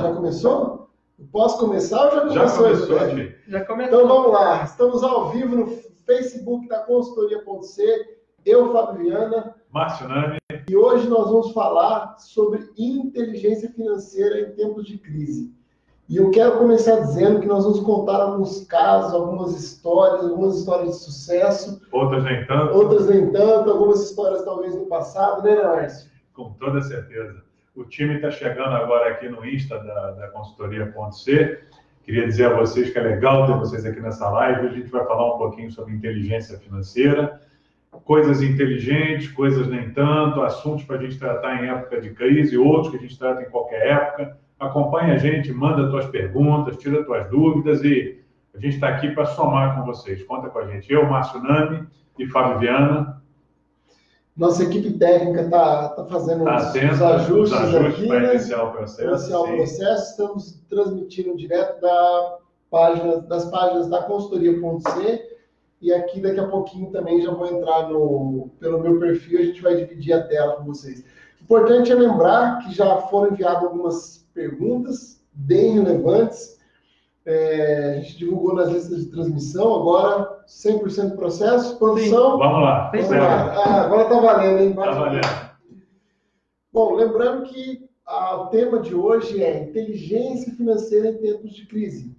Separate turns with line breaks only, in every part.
Já começou? Posso começar ou já começou?
Já começou.
Já começou.
Então vamos lá. Estamos ao vivo no Facebook da consultoria.c. Eu, Fabiana,
Márcio Nani.
e hoje nós vamos falar sobre inteligência financeira em tempos de crise. E eu quero começar dizendo que nós vamos contar alguns casos, algumas histórias, algumas histórias de sucesso,
Outras nem tanto,
outras nem tanto, algumas histórias talvez no passado, né, Márcio?
com toda certeza. O time está chegando agora aqui no Insta da, da consultoria.c. Queria dizer a vocês que é legal ter vocês aqui nessa live. A gente vai falar um pouquinho sobre inteligência financeira, coisas inteligentes, coisas nem tanto, assuntos para a gente tratar em época de crise, outros que a gente trata em qualquer época. Acompanhe a gente, manda suas perguntas, tira suas dúvidas e a gente está aqui para somar com vocês. Conta com a gente. Eu, Márcio Nami e Fábio Viana.
Nossa equipe técnica está tá fazendo
Está
os,
atento
os ajustes,
ajustes
aqui,
para
né?
iniciar o processo.
iniciar o processo. Estamos transmitindo direto da página, das páginas da consultoria.c e aqui daqui a pouquinho também já vou entrar no, pelo meu perfil, a gente vai dividir a tela com vocês. Importante é lembrar que já foram enviadas algumas perguntas bem relevantes. É, a gente divulgou nas listas de transmissão, agora 100% processo, produção.
Vamos lá.
Vamos lá. Ah, agora tá valendo, hein?
Tá valendo.
Bom, lembrando que ah, o tema de hoje é inteligência financeira em tempos de crise.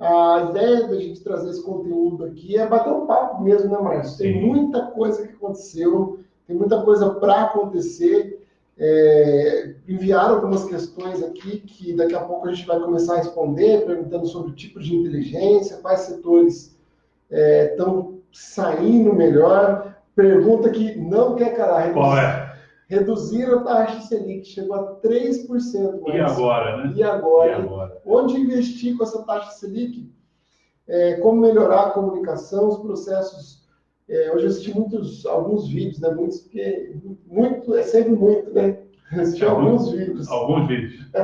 A ideia da gente trazer esse conteúdo aqui é bater um papo mesmo, né, Márcio? Tem
Sim.
muita coisa que aconteceu, tem muita coisa para acontecer. É, enviaram algumas questões aqui que daqui a pouco a gente vai começar a responder, perguntando sobre o tipo de inteligência, quais setores estão saindo melhor. Pergunta que não quer calar.
Qual é?
Reduziram a taxa Selic, chegou a 3%.
E
Márcio.
agora, né?
E
E
agora?
agora?
Onde investir com essa taxa Selic? É, como melhorar a comunicação, os processos. É, hoje eu assisti muitos, alguns vídeos, né? Muitos, porque muito, é sempre muito, né? Assisti
É,
alguns vídeos.
Alguns vídeos.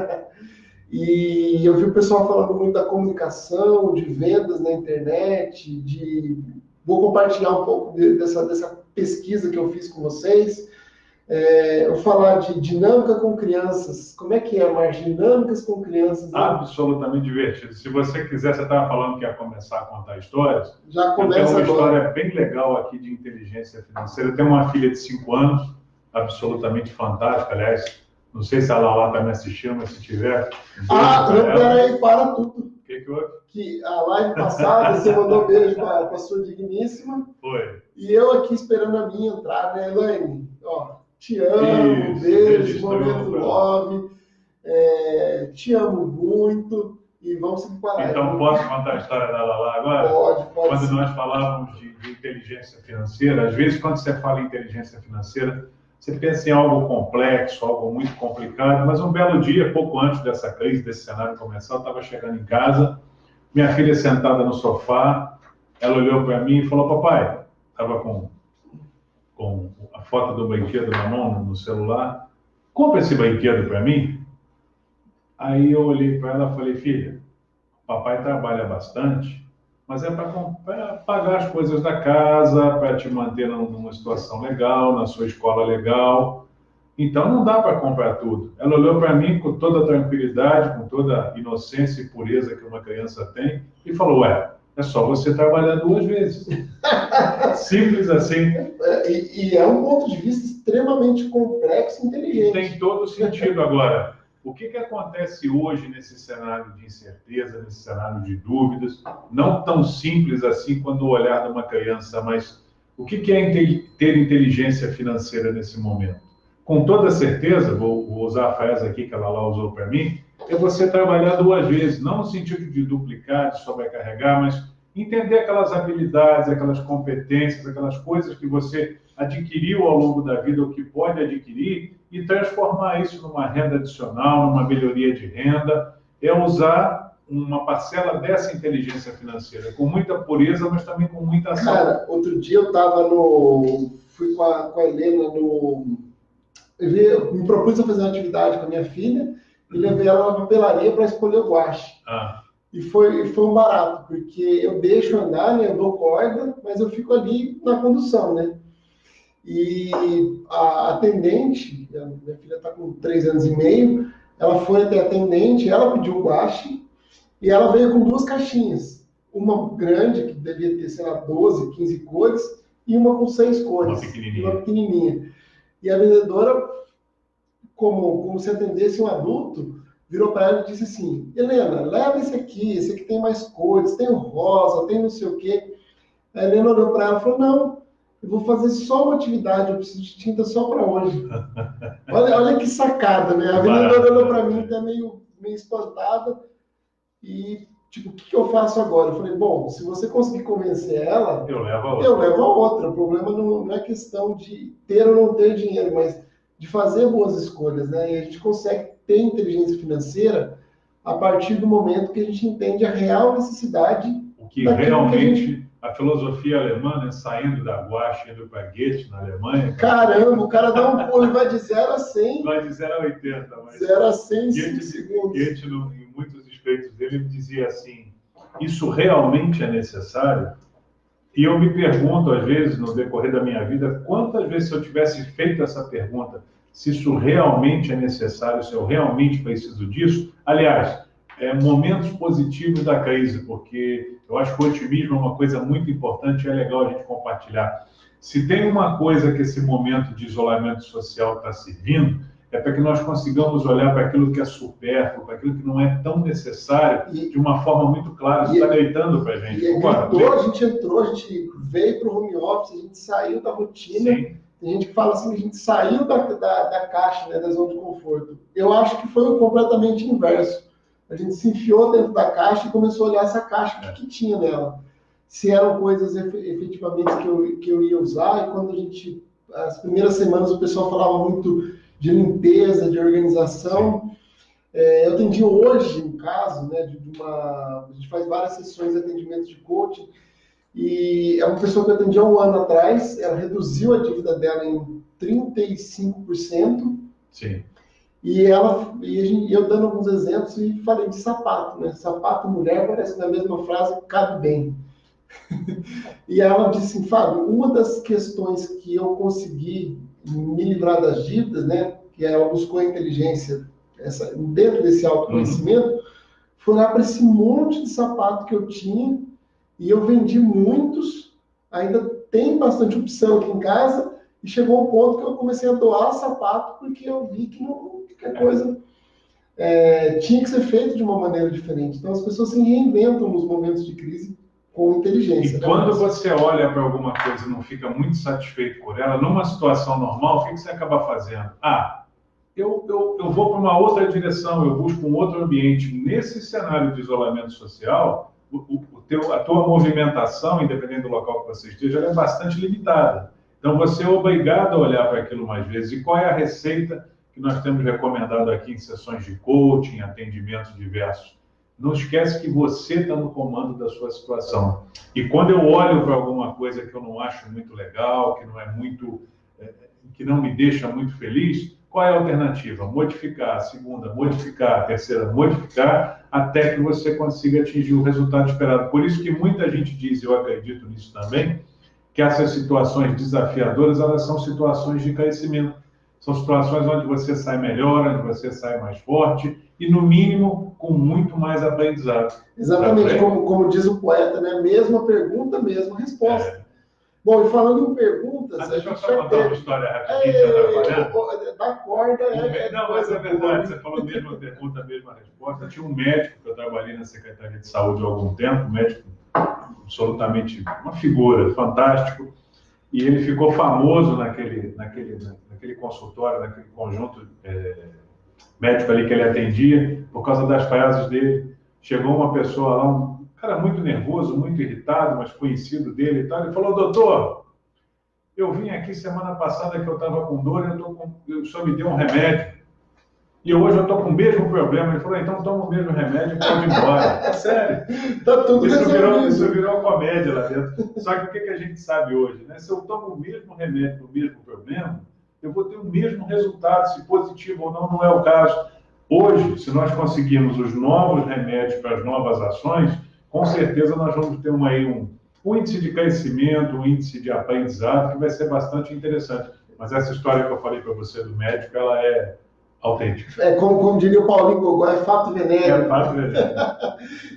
E eu vi o pessoal falando muito da comunicação, de vendas na internet, de. Vou compartilhar um pouco de- dessa, dessa pesquisa que eu fiz com vocês. É, eu falar de dinâmica com crianças. Como é que é, Marcia? Dinâmicas com crianças. né?
Absolutamente divertido. Se você quiser, você estava falando que ia começar a contar histórias.
Já
Eu tenho
começa
uma
agora.
história bem legal aqui de inteligência financeira. Eu tenho uma filha de 5 anos, absolutamente fantástica. Aliás, não sei se a Lala está me assistindo, mas se tiver.
Ah, não, peraí, para tudo.
O que, que houve?
Que a live passada você mandou beijo para a sua digníssima.
Foi.
E eu aqui esperando a minha entrar, né, Elaine? Ó, te amo,
Isso,
beijo, momento love. É, te amo muito. E vamos seguir com a live.
Então, posso contar a história da Lala agora?
Pode, pode.
quando
sim.
nós falávamos de, de inteligência financeira, às vezes quando você fala em inteligência financeira, você pensa em algo complexo, algo muito complicado, mas um belo dia, pouco antes dessa crise, desse cenário começar, eu estava chegando em casa, minha filha sentada no sofá, ela olhou para mim e falou, papai, estava com, com a foto do brinquedo na mão, no- celular, compra esse brinquedo para mim. Aí eu olhei para ela e falei, filha, papai trabalha bastante, mas é para pagar as coisas da casa, para te manter num- numa situação legal, na sua escola legal. Então não dá para comprar tudo. Ela olhou para mim com toda a tranquilidade, com toda a inocência e pureza que uma criança tem, e falou: Ué, é só você trabalhar duas vezes. Simples assim.
É, E, e é um ponto de vista extremamente complexo e inteligente.
Tem todo sentido agora. O que, que acontece hoje nesse cenário de incerteza, nesse cenário de dúvidas? Não tão simples assim quando o olhar de uma criança, mas o que, que é ter inteligência financeira nesse momento? Com toda certeza, vou, vou usar a frase aqui que ela lá usou para mim, é você trabalhar duas vezes, não no sentido de duplicar, de sobrecarregar, mas entender aquelas habilidades, aquelas competências, aquelas coisas que você adquiriu ao longo da vida ou que pode adquirir e transformar isso numa renda adicional, numa melhoria de renda, é usar uma parcela dessa inteligência financeira com muita pureza, mas também com muita ação.
Cara, outro dia eu tava no. Fui com a, com a Helena no. Eu me propus a fazer uma atividade com a minha filha e levei ela na papelaria para escolher o guache.
Ah,
E foi, foi um barato, porque eu deixo andar, né? Eu dou corda, mas eu fico ali na condução, né? E a atendente, a minha filha está com três anos e meio, Ela foi até atendente, ela pediu o guache e ela veio com duas caixinhas. Uma grande, que devia ter, sei lá, 12, 15 cores, e uma com seis cores.
Uma pequenininha.
Uma pequenininha. E a vendedora, como, como se atendesse um adulto, virou para ela e disse assim: Helena, leva esse aqui, esse aqui tem mais cores, tem o rosa, tem não sei o quê. A Helena olhou para ela e falou: Não, eu vou fazer só uma atividade, eu preciso de tinta só para hoje. olha, olha que sacada, né? A vendedora olhou para mim, até meio, meio espantada, e tipo, o que, que, eu faço agora? Eu falei, bom, se você conseguir convencer ela,
eu levo a outra.
Eu levo a outra. O problema não, não é questão de ter ou não ter dinheiro, mas de fazer boas escolhas, né? E a gente consegue ter inteligência financeira a partir do momento que a gente entende a real necessidade.
O que realmente que a, gente... a, filosofia alemã, né, saindo da Guache indo para Goethe na Alemanha.
Caramba, o cara dá um pulo e vai de 0 a 100.
Vai de 0 a 80. Mas
0 a 100 Goethe, segundos.
Goethe, no, em muitos espíritos dele, ele dizia assim: Isso realmente é necessário? E eu me pergunto, às vezes, no decorrer da minha vida, quantas vezes se eu tivesse feito essa pergunta, se isso realmente é necessário, se eu realmente preciso disso. Aliás, é, momentos positivos da crise, porque eu acho que o otimismo é uma coisa muito importante e é legal a gente compartilhar. Se tem uma coisa que esse momento de isolamento social está servindo, é para que nós consigamos olhar para aquilo que é supérfluo, para aquilo que não é tão necessário, e, de uma forma muito clara. Isso está gritando para a gente.
E entrou, a gente entrou, a gente veio para o home office, a gente saiu da rotina. Sim. Tem gente que fala assim, a gente saiu da, da, da caixa, né, da zona de conforto. Eu acho que foi completamente inverso. A gente se enfiou dentro da caixa e começou a olhar essa caixa, o que, que tinha nela. Se eram coisas efetivamente que eu, que eu ia usar, e quando a gente, as primeiras semanas o pessoal falava muito de limpeza, de organização. É, eu atendi hoje um caso, né, de uma. A gente faz várias sessões de atendimento de coaching, e é uma pessoa que eu atendi há um ano atrás, ela reduziu a dívida dela em 35%.
Sim.
E ela, e eu dando alguns exemplos e falei de sapato, né? Sapato mulher parece na mesma frase, cabe bem. e ela disse assim, Fábio, uma das questões que eu consegui me livrar das dívidas, né? Que ela buscou a inteligência essa, dentro desse autoconhecimento, uhum. foi olhar para esse monte de sapato que eu tinha e eu vendi muitos. Ainda tem bastante opção aqui em casa e chegou um ponto que eu comecei a doar sapato porque eu vi que não, qualquer coisa é, tinha que ser feito de uma maneira diferente. Então as pessoas se reinventam nos momentos de crise com inteligência.
E né? quando você olha para alguma coisa e não fica muito satisfeito por ela, numa situação normal, o que, você acaba fazendo? Ah, eu, eu, eu vou para uma outra direção, eu busco um outro ambiente. Nesse cenário de isolamento social, o, o teu, a tua movimentação, independente do local que você esteja, é bastante limitada. Então você é obrigado a olhar para aquilo mais vezes. E qual é a receita que nós temos recomendado aqui em sessões de coaching, atendimentos diversos? Não esquece que você está no comando da sua situação. E quando eu olho para alguma coisa que eu não acho muito legal, que não é muito, é, que não me deixa muito feliz, qual é a alternativa? Modificar. Segunda, modificar. Terceira, modificar, até que você consiga atingir o resultado esperado. Por isso que muita gente diz, eu acredito nisso também, que essas situações desafiadoras, elas são situações de crescimento. São situações onde você sai melhor, onde você sai mais forte, e, no mínimo, com muito mais aprendizado.
Exatamente, tá como, como diz o poeta, né? Mesma pergunta, mesma resposta. É. Bom, e falando em perguntas.
Ah, deixa eu só contar uma história rapidinho, é,
Da corda
é. Não, mas é verdade, você falou mesma pergunta, mesma resposta. Tinha um médico que eu trabalhei na Secretaria de Saúde há algum tempo, um médico absolutamente uma figura, fantástico. E ele ficou famoso naquele, naquele, naquele consultório, naquele conjunto. É, médico ali que ele atendia, por causa das frases dele. Chegou uma pessoa lá, um cara muito nervoso, muito irritado, mas conhecido dele e tal. Ele falou: Doutor, eu vim aqui semana passada que eu estava com dor, eu tô com, senhor me deu um remédio. E hoje eu estou com o mesmo problema. Ele falou: Então toma o mesmo remédio e pode ir embora. É sério.
Tá tudo
isso virou, isso virou comédia lá dentro. Só que o que, que a gente sabe hoje? Né? Se eu tomo o mesmo remédio para o mesmo problema, eu vou ter o mesmo resultado, se positivo ou não, não é o caso. Hoje, se nós conseguirmos os novos remédios para as novas ações, com certeza nós vamos ter uma, aí um, um índice de crescimento, um índice de aprendizado que vai ser bastante interessante. Mas essa história que eu falei para você do médico, ela é, autêntico.
É como, como diria o Paulinho Gogó, é fato venéreo.
É fato venéreo.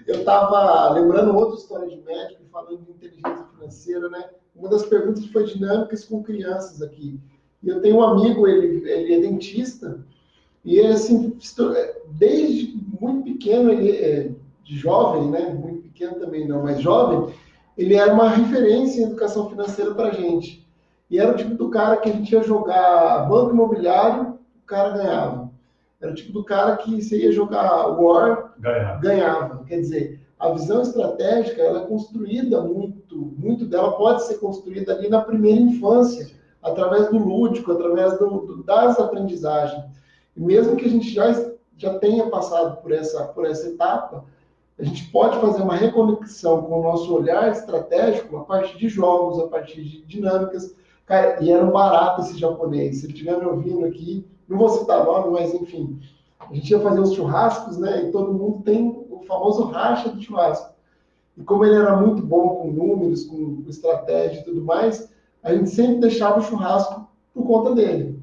Eu estava lembrando outra história de médico, falando de inteligência financeira, né? Uma das perguntas foi dinâmicas com crianças aqui. E eu tenho um amigo, ele, ele é dentista, e ele, assim, desde muito pequeno, ele é de jovem, né? Muito pequeno também não, mas jovem, ele era uma referência em educação financeira para gente. E era o tipo do cara que a gente ia jogar banco imobiliário, cara ganhava. Era o tipo do cara que você ia jogar War, ganhava. ganhava. Quer dizer, a visão estratégica ela é construída muito, muito dela pode ser construída ali na primeira infância, através do lúdico, através do, do, das aprendizagens. E mesmo que a gente já, já tenha passado por essa, por essa etapa, a gente pode fazer uma reconexão com o nosso olhar estratégico a partir de jogos, a partir de dinâmicas. Cara, e era um barato esse japonês. Se ele estiver me ouvindo aqui, não vou citar nome, mas enfim, a gente ia fazer os churrascos, né? E todo mundo tem o famoso racha do churrasco. E como ele era muito bom com números, com estratégia e tudo mais, a gente sempre deixava o churrasco por conta dele.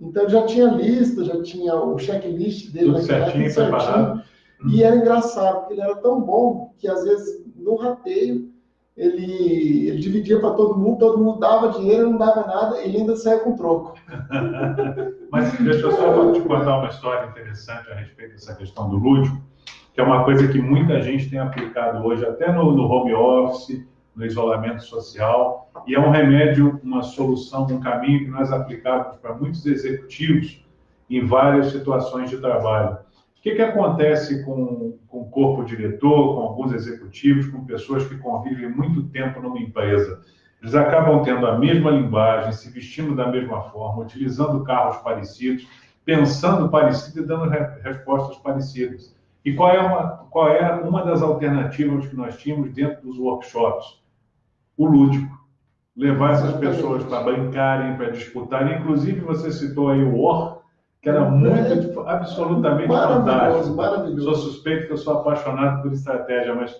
Então já tinha lista, já tinha o checklist dele
tudo certinho, época, certinho.
E era engraçado, porque ele era tão bom que às vezes no rateio ele, ele dividia para todo mundo, todo mundo dava dinheiro, não dava nada, ele ainda saia com troco.
Mas deixa eu só te contar uma história interessante a respeito dessa questão do lúdico, que é uma coisa que muita gente tem aplicado hoje, até no, no home office, no isolamento social, e é um remédio, uma solução, um caminho que nós aplicamos para muitos executivos em várias situações de trabalho o que, que acontece com, com o corpo diretor, com alguns executivos, com pessoas que convivem muito tempo numa empresa? Eles acabam tendo a mesma linguagem, se vestindo da mesma forma, utilizando carros parecidos, pensando parecido e dando re respostas parecidas. E qual é, uma, qual é uma das alternativas que nós tínhamos dentro dos workshops? O lúdico. Levar essas pessoas para brincarem, para disputarem. Inclusive, você citou aí o War, que era muito, é, absolutamente fantástico. Maravilhoso. Sou suspeito que eu sou apaixonado por estratégia, mas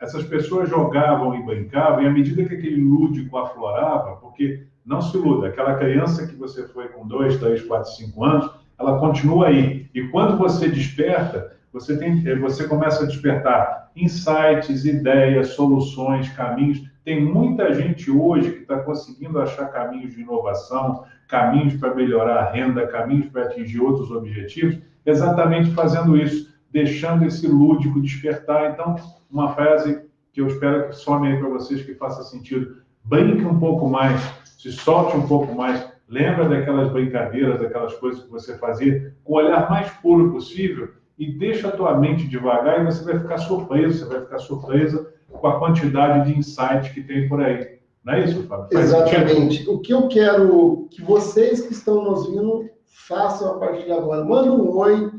essas pessoas jogavam e brincavam, e à medida que aquele lúdico aflorava, porque não se iluda, aquela criança que você foi com dois, três, quatro, cinco anos, ela continua aí. E quando você desperta, você, tem, você começa a despertar insights, ideias, soluções, caminhos. Tem muita gente hoje que está conseguindo achar caminhos de inovação, caminhos para melhorar a renda, caminhos para atingir outros objetivos, exatamente fazendo isso, deixando esse lúdico despertar. Então, uma frase que eu espero que some aí para vocês que faça sentido. Brinque um pouco mais, se solte um pouco mais, lembra daquelas brincadeiras, daquelas coisas que você fazia com o olhar mais puro possível e deixa a tua mente devagar e você vai ficar surpreso, você vai ficar surpresa com a quantidade de insight que tem por aí. Não é isso, Fábio?
Faz Exatamente. Sentido? O que eu quero que vocês que estão nos vindo façam a partir de agora. Manda um oi.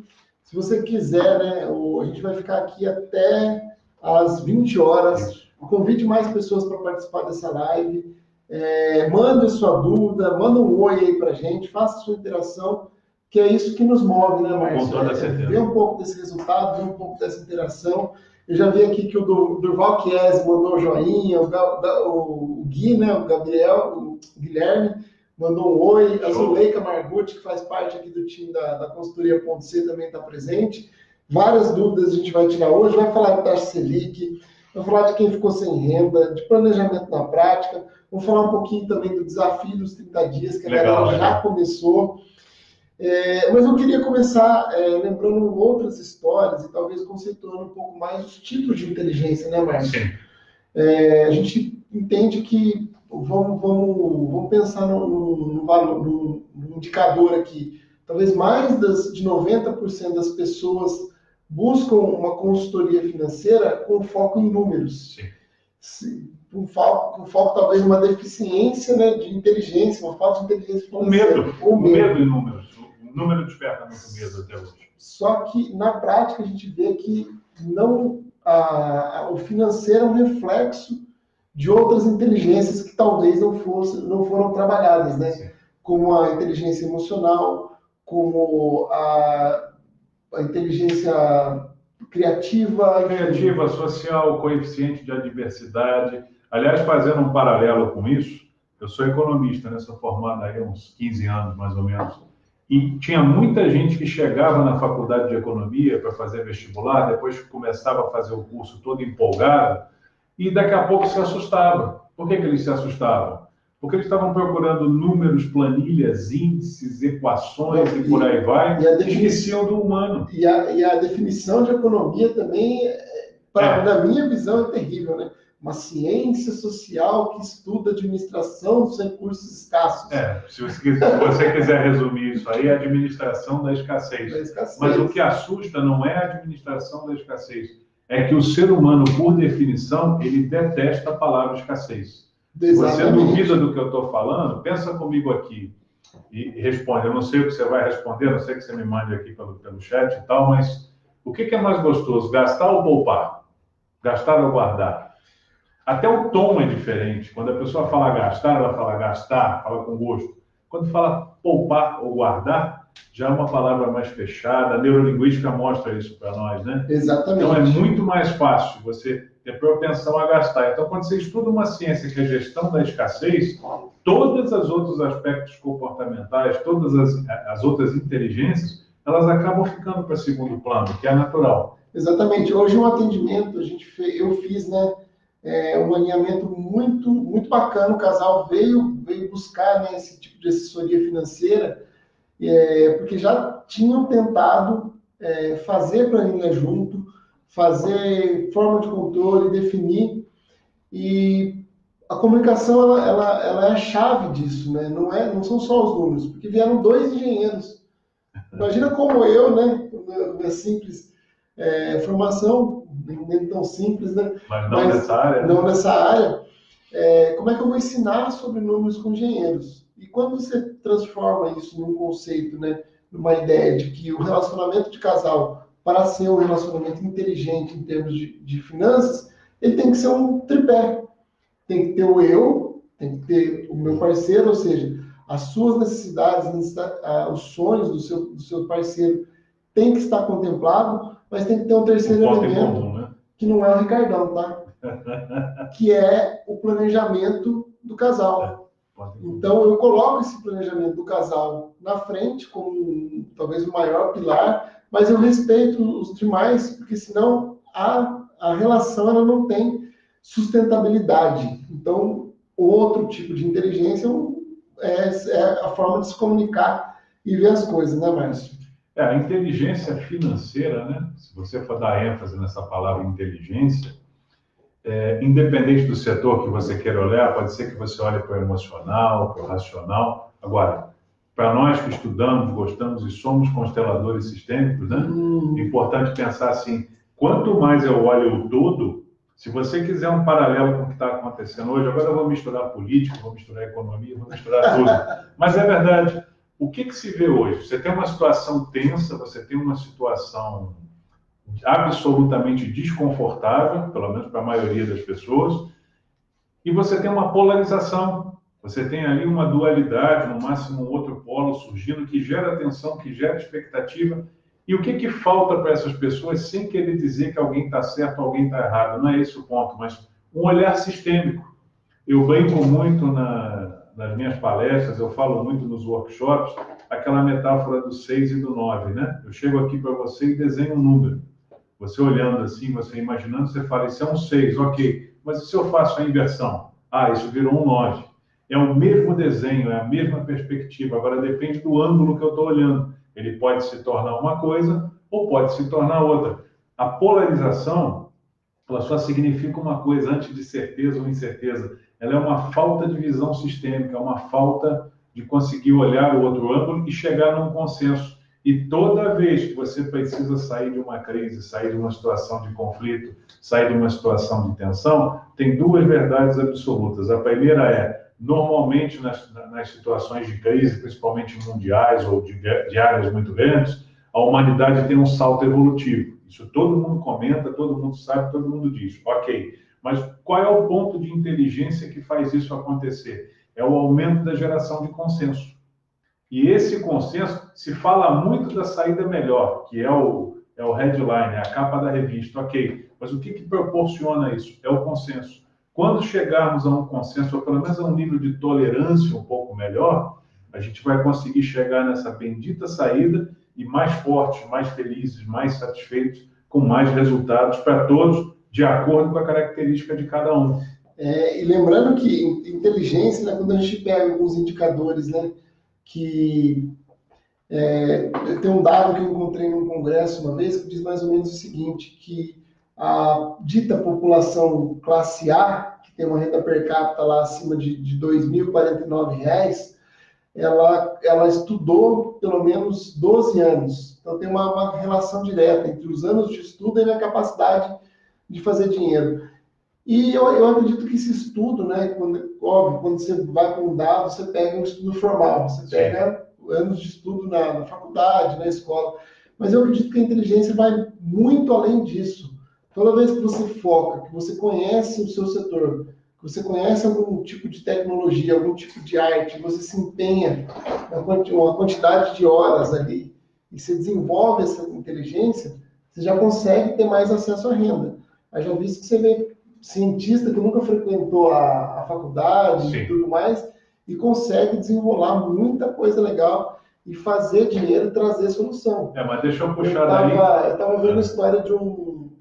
Se você quiser, né? A gente vai ficar aqui até às 20 horas. Convide mais pessoas para participar dessa live. É, manda sua dúvida, manda um oi aí para gente, faça sua interação, que é isso que nos move, né, Márcio?
Com toda certeza. É, ver
um pouco desse resultado, ver um pouco dessa interação. Eu já vi aqui que o Durval Chies mandou joinha, o, o, Gui, né, o Gabriel, o Guilherme, mandou um oi. A Zuleika Margutti, que faz parte aqui do time da, da consultoria.c, também está presente. Várias dúvidas a gente vai tirar hoje. Vai falar de taxa Selic, vai falar de quem ficou sem renda, de planejamento na prática. Vamos falar um pouquinho também do desafio dos 30 dias, que a Legal, galera já começou. É, mas eu queria começar é, lembrando outras histórias e talvez conceituando um pouco mais os tipos de inteligência, né, Márcio? É, a gente entende que vamos, vamos, vamos pensar num, num, num indicador aqui. Talvez mais das, de 90% das pessoas buscam uma consultoria financeira com foco em números. Sim. Com foco, com foco talvez uma deficiência né, de inteligência, uma falta de inteligência
financeira. O medo, o medo, medo em números número desperta muito medo até hoje.
Só que, na prática, a gente vê que não a, o financeiro é um reflexo de outras inteligências que talvez não, fosse, não foram trabalhadas, né? Sim. Como a inteligência emocional, como a, a inteligência criativa.
Criativa, social, coeficiente de adversidade. Aliás, fazendo um paralelo com isso, eu sou economista, né? Sou formado aí há uns 15 anos, mais ou menos E tinha muita gente que chegava na faculdade de economia para fazer vestibular, depois começava a fazer o curso todo empolgado, e daqui a pouco se assustava. Por que, que eles se assustavam? Porque eles estavam procurando números, planilhas, índices, equações e, e por aí vai, e a definição do humano.
E a, e a definição de economia também, pra, é. na minha visão, é terrível, né? Uma ciência social que estuda administração dos recursos escassos.
É, se você, se você quiser resumir isso aí, é a administração da escassez.
da escassez.
Mas o que assusta não é a administração da escassez, é que o ser humano, por definição, ele detesta a palavra escassez. Exatamente. Você duvida do que eu estou falando? Pensa comigo aqui e, responde. Eu não sei o que você vai responder, não sei que você me mande aqui pelo, pelo chat e tal, mas o que, que é mais gostoso, gastar ou poupar? Gastar ou guardar? Até o tom é diferente. Quando a pessoa fala gastar, ela fala gastar, fala com gosto. Quando fala poupar ou guardar, já é uma palavra mais fechada. A neurolinguística mostra isso para nós, né?
Exatamente.
Então é muito mais fácil você ter propensão a gastar. Então, quando você estuda uma ciência que é gestão da escassez, todos os outros aspectos comportamentais, todas as, as outras inteligências, elas acabam ficando para segundo plano, que é natural.
Exatamente. Hoje um atendimento a gente fez, eu fiz, né? É, um alinhamento muito, muito bacana. O casal veio, veio buscar né, esse tipo de assessoria financeira, é, porque já tinham tentado é, fazer planilha junto, fazer forma de controle, definir. E a comunicação ela, ela, ela é a chave disso, né? não, é, não são só os números, porque vieram dois engenheiros. Imagina como eu, né, minha simples é, formação, nem tão simples, né?
Mas não Mas, nessa área.
Não nessa área. É, como é que eu vou ensinar sobre números com engenheiros? E quando você transforma isso num conceito, né, numa ideia de que o relacionamento de casal, para ser um relacionamento inteligente em termos de, de finanças, ele tem que ser um tripé. Tem que ter o eu, tem que ter o meu parceiro, ou seja, as suas necessidades, os sonhos do seu, do seu parceiro tem que estar contemplado, mas tem que ter um terceiro elemento, comum, né? Que não é o Ricardão, tá? que é o planejamento do casal. É, então, eu coloco esse planejamento do casal na frente, como talvez o maior pilar, mas eu respeito os demais, porque senão a, a relação ela não tem sustentabilidade. Então, outro tipo de inteligência é, é a forma de se comunicar e ver as coisas, né, Márcio?
É, a inteligência financeira, né? se você for dar ênfase nessa palavra inteligência, é, independente do setor que você queira olhar, pode ser que você olhe para o emocional, para o racional. Agora, para nós que estudamos, gostamos e somos consteladores sistêmicos, né? Hum. É importante pensar assim: quanto mais eu olho o todo, se você quiser um paralelo com o que está acontecendo hoje, agora eu vou misturar política, vou misturar economia, vou misturar tudo. Mas é verdade o que, que se vê hoje? Você tem uma situação tensa, você tem uma situação absolutamente desconfortável, pelo menos para a maioria das pessoas, e você tem uma polarização. Você tem ali uma dualidade, no máximo um outro polo surgindo que gera tensão, que gera expectativa. E o que, que falta para essas pessoas, sem querer dizer que alguém está certo alguém está errado? Não é esse o ponto, mas um olhar sistêmico. Eu brinco muito na, nas minhas palestras, eu falo muito nos workshops, aquela metáfora do 6 e do 9, né? Eu chego aqui para você e desenho um número. Você olhando assim, você imaginando, você fala, isso é um 6, ok. Mas e se eu faço a inversão? Ah, isso virou um 9. É o mesmo desenho, é a mesma perspectiva. Agora depende do ângulo que eu estou olhando. Ele pode se tornar uma coisa ou pode se tornar outra. A polarização, ela só significa uma coisa antes de certeza ou incerteza ela é uma falta de visão sistêmica, uma falta de conseguir olhar o outro ângulo e chegar num consenso. E toda vez que você precisa sair de uma crise, sair de uma situação de conflito, sair de uma situação de tensão, tem duas verdades absolutas. A primeira é, normalmente nas, nas situações de crise, principalmente mundiais ou de, de áreas muito grandes, a humanidade tem um salto evolutivo. Isso todo mundo comenta, todo mundo sabe, todo mundo diz. Ok, mas qual é o ponto de inteligência que faz isso acontecer? É o aumento da geração de consenso. E esse consenso se fala muito da saída melhor, que é o, é o headline, é a capa da revista. Ok, mas o que, que proporciona isso? É o consenso. Quando chegarmos a um consenso, ou pelo menos a um nível de tolerância um pouco melhor, a gente vai conseguir chegar nessa bendita saída e mais fortes, mais felizes, mais satisfeitos, com mais resultados para todos, de acordo com a característica de cada um.
É, e lembrando que inteligência, né, quando a gente pega alguns indicadores, né, que é, tem um dado que eu encontrei num congresso uma vez que diz mais ou menos o seguinte, que a dita população classe A, que tem uma renda per capita lá acima de, de R$ 2.049, ela, ela estudou pelo menos 12 anos. Então tem uma, uma relação direta entre os anos de estudo e a capacidade de fazer dinheiro. E eu, eu acredito que esse estudo, né, quando, óbvio, quando você vai com um dado, você pega um estudo formal, você pega Sim. anos de estudo na, na faculdade, na escola. Mas eu acredito que a inteligência vai muito além disso. Toda vez que você foca, que você conhece o seu setor, que você conhece algum tipo de tecnologia, algum tipo de arte, você se empenha uma quantidade de horas ali e você desenvolve essa inteligência, você já consegue ter mais acesso à renda. Eu já visto que você vê cientista que nunca frequentou a, a faculdade Sim. e tudo mais e consegue desenrolar muita coisa legal e fazer dinheiro e trazer solução.
É, mas deixa eu puxar
eu tava,
daí.
Eu estava vendo a história de um,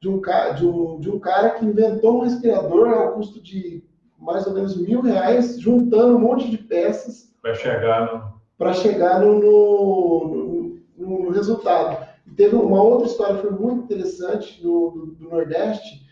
de, um, de, um, de um cara que inventou um respirador ao custo de mais ou menos mil reais, juntando um monte de peças.
Para chegar no.
Para chegar no, no, no, no resultado. Teve uma outra história que foi muito interessante do, do, do Nordeste,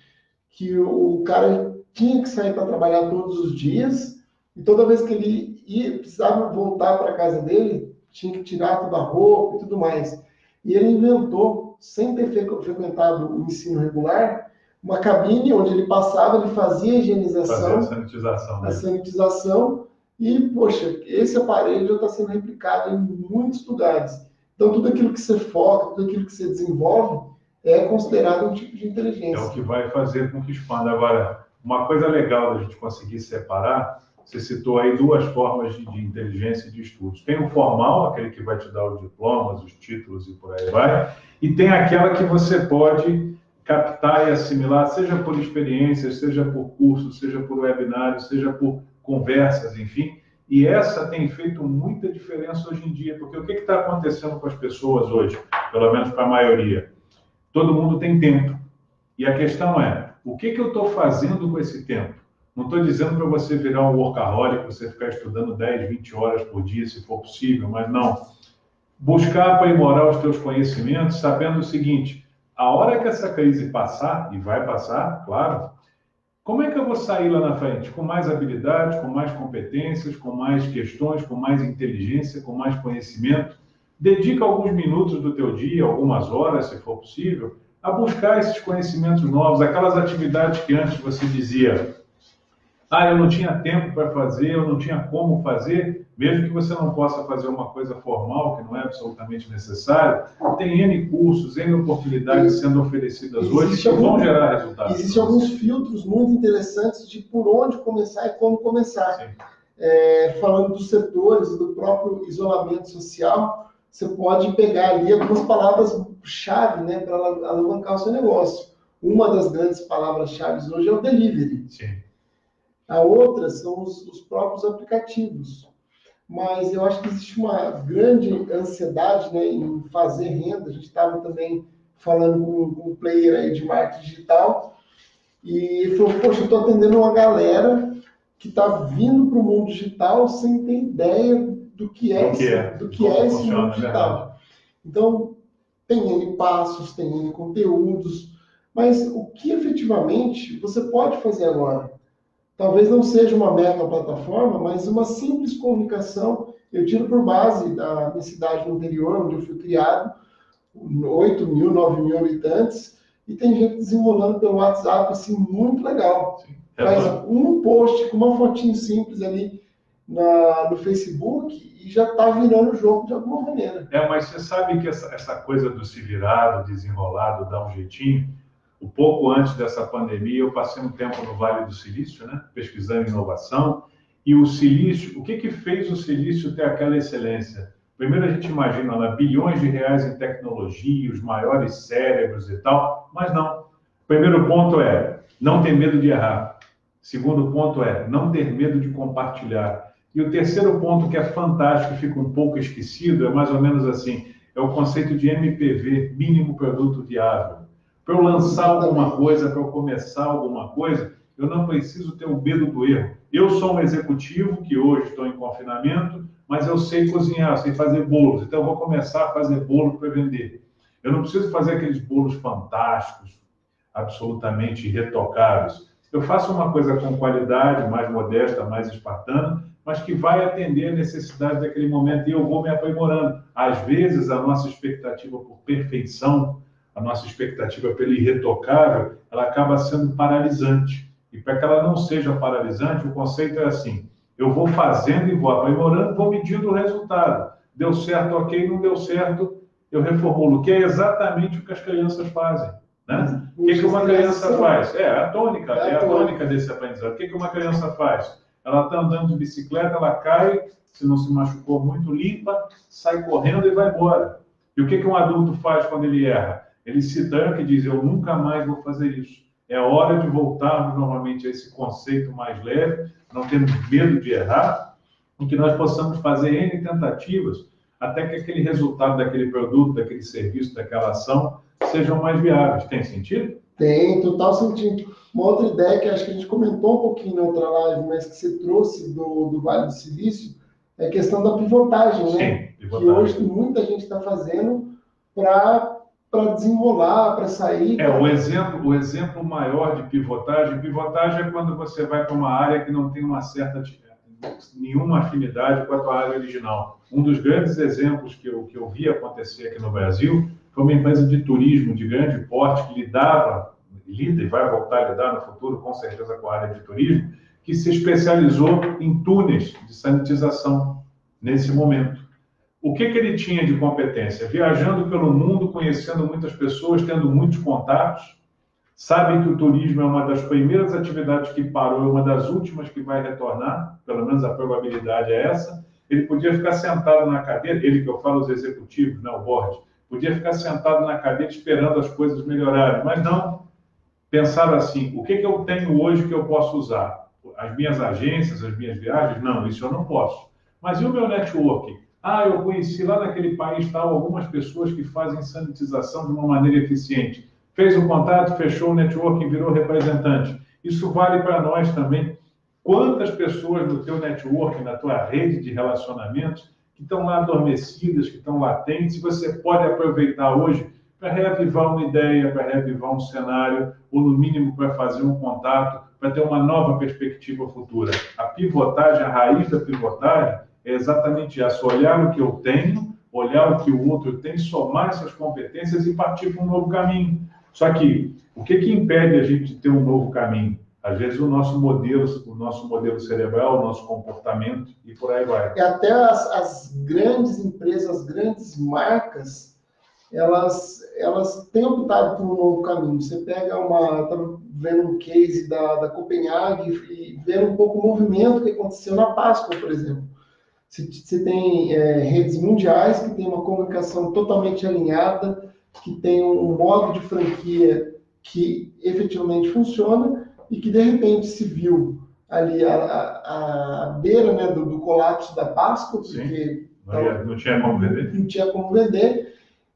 que o, o cara tinha que sair para trabalhar todos os dias, e toda vez que ele ia, precisava voltar para a casa dele, tinha que tirar toda a roupa e tudo mais. E ele inventou, sem ter frequentado o ensino regular, uma cabine onde ele passava, ele fazia a higienização, fazia a
sanitização, né?
a sanitização e, poxa, esse aparelho já está sendo replicado em muitos lugares. Então, tudo aquilo que você foca, tudo aquilo que você desenvolve, é considerado um tipo de inteligência.
É o que vai fazer com que expanda. Agora, uma coisa legal da gente conseguir separar, você citou aí duas formas de, de inteligência e de estudos. Tem o formal, aquele que vai te dar os diplomas, os títulos e por aí vai, e tem aquela que você pode captar e assimilar, seja por experiências, seja por cursos, seja por webinários, seja por conversas, enfim, e essa tem feito muita diferença hoje em dia, porque o que está acontecendo com as pessoas hoje, pelo menos para a maioria? Todo mundo tem tempo. E a questão é, o que, que eu estou fazendo com esse tempo? Não estou dizendo para você virar um workaholic, você ficar estudando 10, 20 horas por dia, se for possível, mas não. Buscar aprimorar os teus conhecimentos, sabendo o seguinte, a hora que essa crise passar, e vai passar, claro, como é que eu vou sair lá na frente? Com mais habilidades, com mais competências, com mais questões, com mais inteligência, com mais conhecimento? Dedica alguns minutos do teu dia, algumas horas, se for possível, a buscar esses conhecimentos novos, aquelas atividades que antes você dizia, ah, eu não tinha tempo para fazer, eu não tinha como fazer, mesmo que você não possa fazer uma coisa formal, que não é absolutamente necessário, tem N cursos, N oportunidades sendo oferecidas hoje que algum, vão gerar resultados.
Existem alguns filtros muito interessantes de por onde começar e como começar. É, falando dos setores e do próprio isolamento social, você pode pegar ali algumas palavras-chave né, para alavancar o seu negócio. Uma das grandes palavras-chave hoje é o delivery.
Sim.
A outra são os, os próprios aplicativos mas eu acho que existe uma grande ansiedade né, em fazer renda. A gente estava também falando com, com um player aí de marketing digital e ele falou, poxa, eu estou atendendo uma galera que está vindo para o mundo digital sem ter ideia do que é, do que é, do que é esse mundo é digital. Então, tem N passos, tem N conteúdos, mas o que efetivamente você pode fazer agora? Talvez não seja uma mega plataforma, mas uma simples comunicação. Eu tiro por base da minha cidade no interior, onde eu fui criado, 8 mil, 9 mil habitantes, e tem gente desenrolando pelo WhatsApp, assim, muito legal. Sim. É Faz um post com uma fotinho simples ali na, no Facebook e já está virando o jogo de alguma maneira.
É, mas você sabe que essa, essa coisa do se virar, do desenrolado, dar um jeitinho, um pouco antes dessa pandemia, eu passei um tempo no Vale do Silício, né, pesquisando inovação, e o silício, o que, que fez o silício ter aquela excelência? Primeiro, a gente imagina lá bilhões de reais em tecnologia, os maiores cérebros e tal, mas não. Primeiro ponto é não ter medo de errar. Segundo ponto é não ter medo de compartilhar. E o terceiro ponto que é fantástico, fica um pouco esquecido, é mais ou menos assim, é o conceito de MPV, mínimo produto viável. Para eu lançar alguma coisa, para eu começar alguma coisa, eu não preciso ter o medo do erro. Eu sou um executivo que hoje estou em confinamento, mas eu sei cozinhar, sei fazer bolos, então eu vou começar a fazer bolo para vender. Eu não preciso fazer aqueles bolos fantásticos, absolutamente retocáveis. Eu faço uma coisa com qualidade, mais modesta, mais espartana, mas que vai atender a necessidade daquele momento e eu vou me aprimorando. Às vezes, a nossa expectativa por perfeição, a nossa expectativa pelo irretocável, ela acaba sendo paralisante. E para que ela não seja paralisante, o conceito é assim: eu vou fazendo e vou aprimorando, vou medindo o resultado. Deu certo, ok, não deu certo, eu reformulo, que é exatamente o que as crianças fazem. Né? O que, que uma criança faz? É a tônica, é, é a tônica desse aprendizado. O que, que uma criança faz? Ela está andando de bicicleta, ela cai, se não se machucou muito, limpa, sai correndo e vai embora. E o que, que um adulto faz quando ele erra? Ele se tranca e diz: Eu nunca mais vou fazer isso. É hora de voltarmos novamente a esse conceito mais leve, não temos medo de errar, e que nós possamos fazer N tentativas até que aquele resultado daquele produto, daquele serviço, daquela ação sejam mais viáveis. Tem sentido?
Tem, total sentido. Uma outra ideia que acho que a gente comentou um pouquinho na outra live, mas que você trouxe do, do Vale do Silício, é a questão da pivotagem,
Sim,
né?
Pivotagem.
Que hoje muita gente está fazendo para para desenrolar, para sair.
É, o exemplo, o exemplo maior de pivotagem, pivotagem é quando você vai para uma área que não tem uma certa nenhuma afinidade com a tua área original. Um dos grandes exemplos que eu, que eu vi acontecer aqui no Brasil foi uma empresa de turismo de grande porte que lidava, lida e vai voltar a lidar no futuro, com certeza, com a área de turismo, que se especializou em túneis de sanitização nesse momento. O que, que ele tinha de competência? Viajando pelo mundo, conhecendo muitas pessoas, tendo muitos contatos, sabem que o turismo é uma das primeiras atividades que parou, é uma das últimas que vai retornar, pelo menos a probabilidade é essa. Ele podia ficar sentado na cadeira, ele que eu falo os executivos, não o board, podia ficar sentado na cadeira esperando as coisas melhorarem, mas não. Pensar assim, o que, que eu tenho hoje que eu posso usar? As minhas agências, as minhas viagens? Não, isso eu não posso. Mas e o meu networking? Ah, eu conheci lá naquele país tal algumas pessoas que fazem sanitização de uma maneira eficiente. Fez o contato, fechou o networking, virou representante. Isso vale para nós também. Quantas pessoas no teu network, na tua rede de relacionamentos, que estão lá adormecidas, que estão latentes, você pode aproveitar hoje para reavivar uma ideia, para reavivar um cenário, ou no mínimo para fazer um contato, para ter uma nova perspectiva futura. A pivotagem, a raiz da pivotagem, é exatamente essa: olhar o que eu tenho, olhar o que o outro tem, somar essas competências e partir para um novo caminho. Só que o que, que impede a gente de ter um novo caminho? Às vezes o nosso modelo, o nosso modelo cerebral, o nosso comportamento e por aí vai.
E até as, as grandes empresas, as grandes marcas, elas, elas têm optado por um novo caminho. Você pega uma, estava vendo um case da, da Copenhague e vendo um pouco o movimento que aconteceu na Páscoa, por exemplo. Você tem é, redes mundiais que tem uma comunicação totalmente alinhada, que tem um modo de franquia que efetivamente funciona e que de repente se viu ali a, a, a beira né, do, do, colapso da Páscoa, porque
não, então, não, tinha como vender.
Não tinha como vender.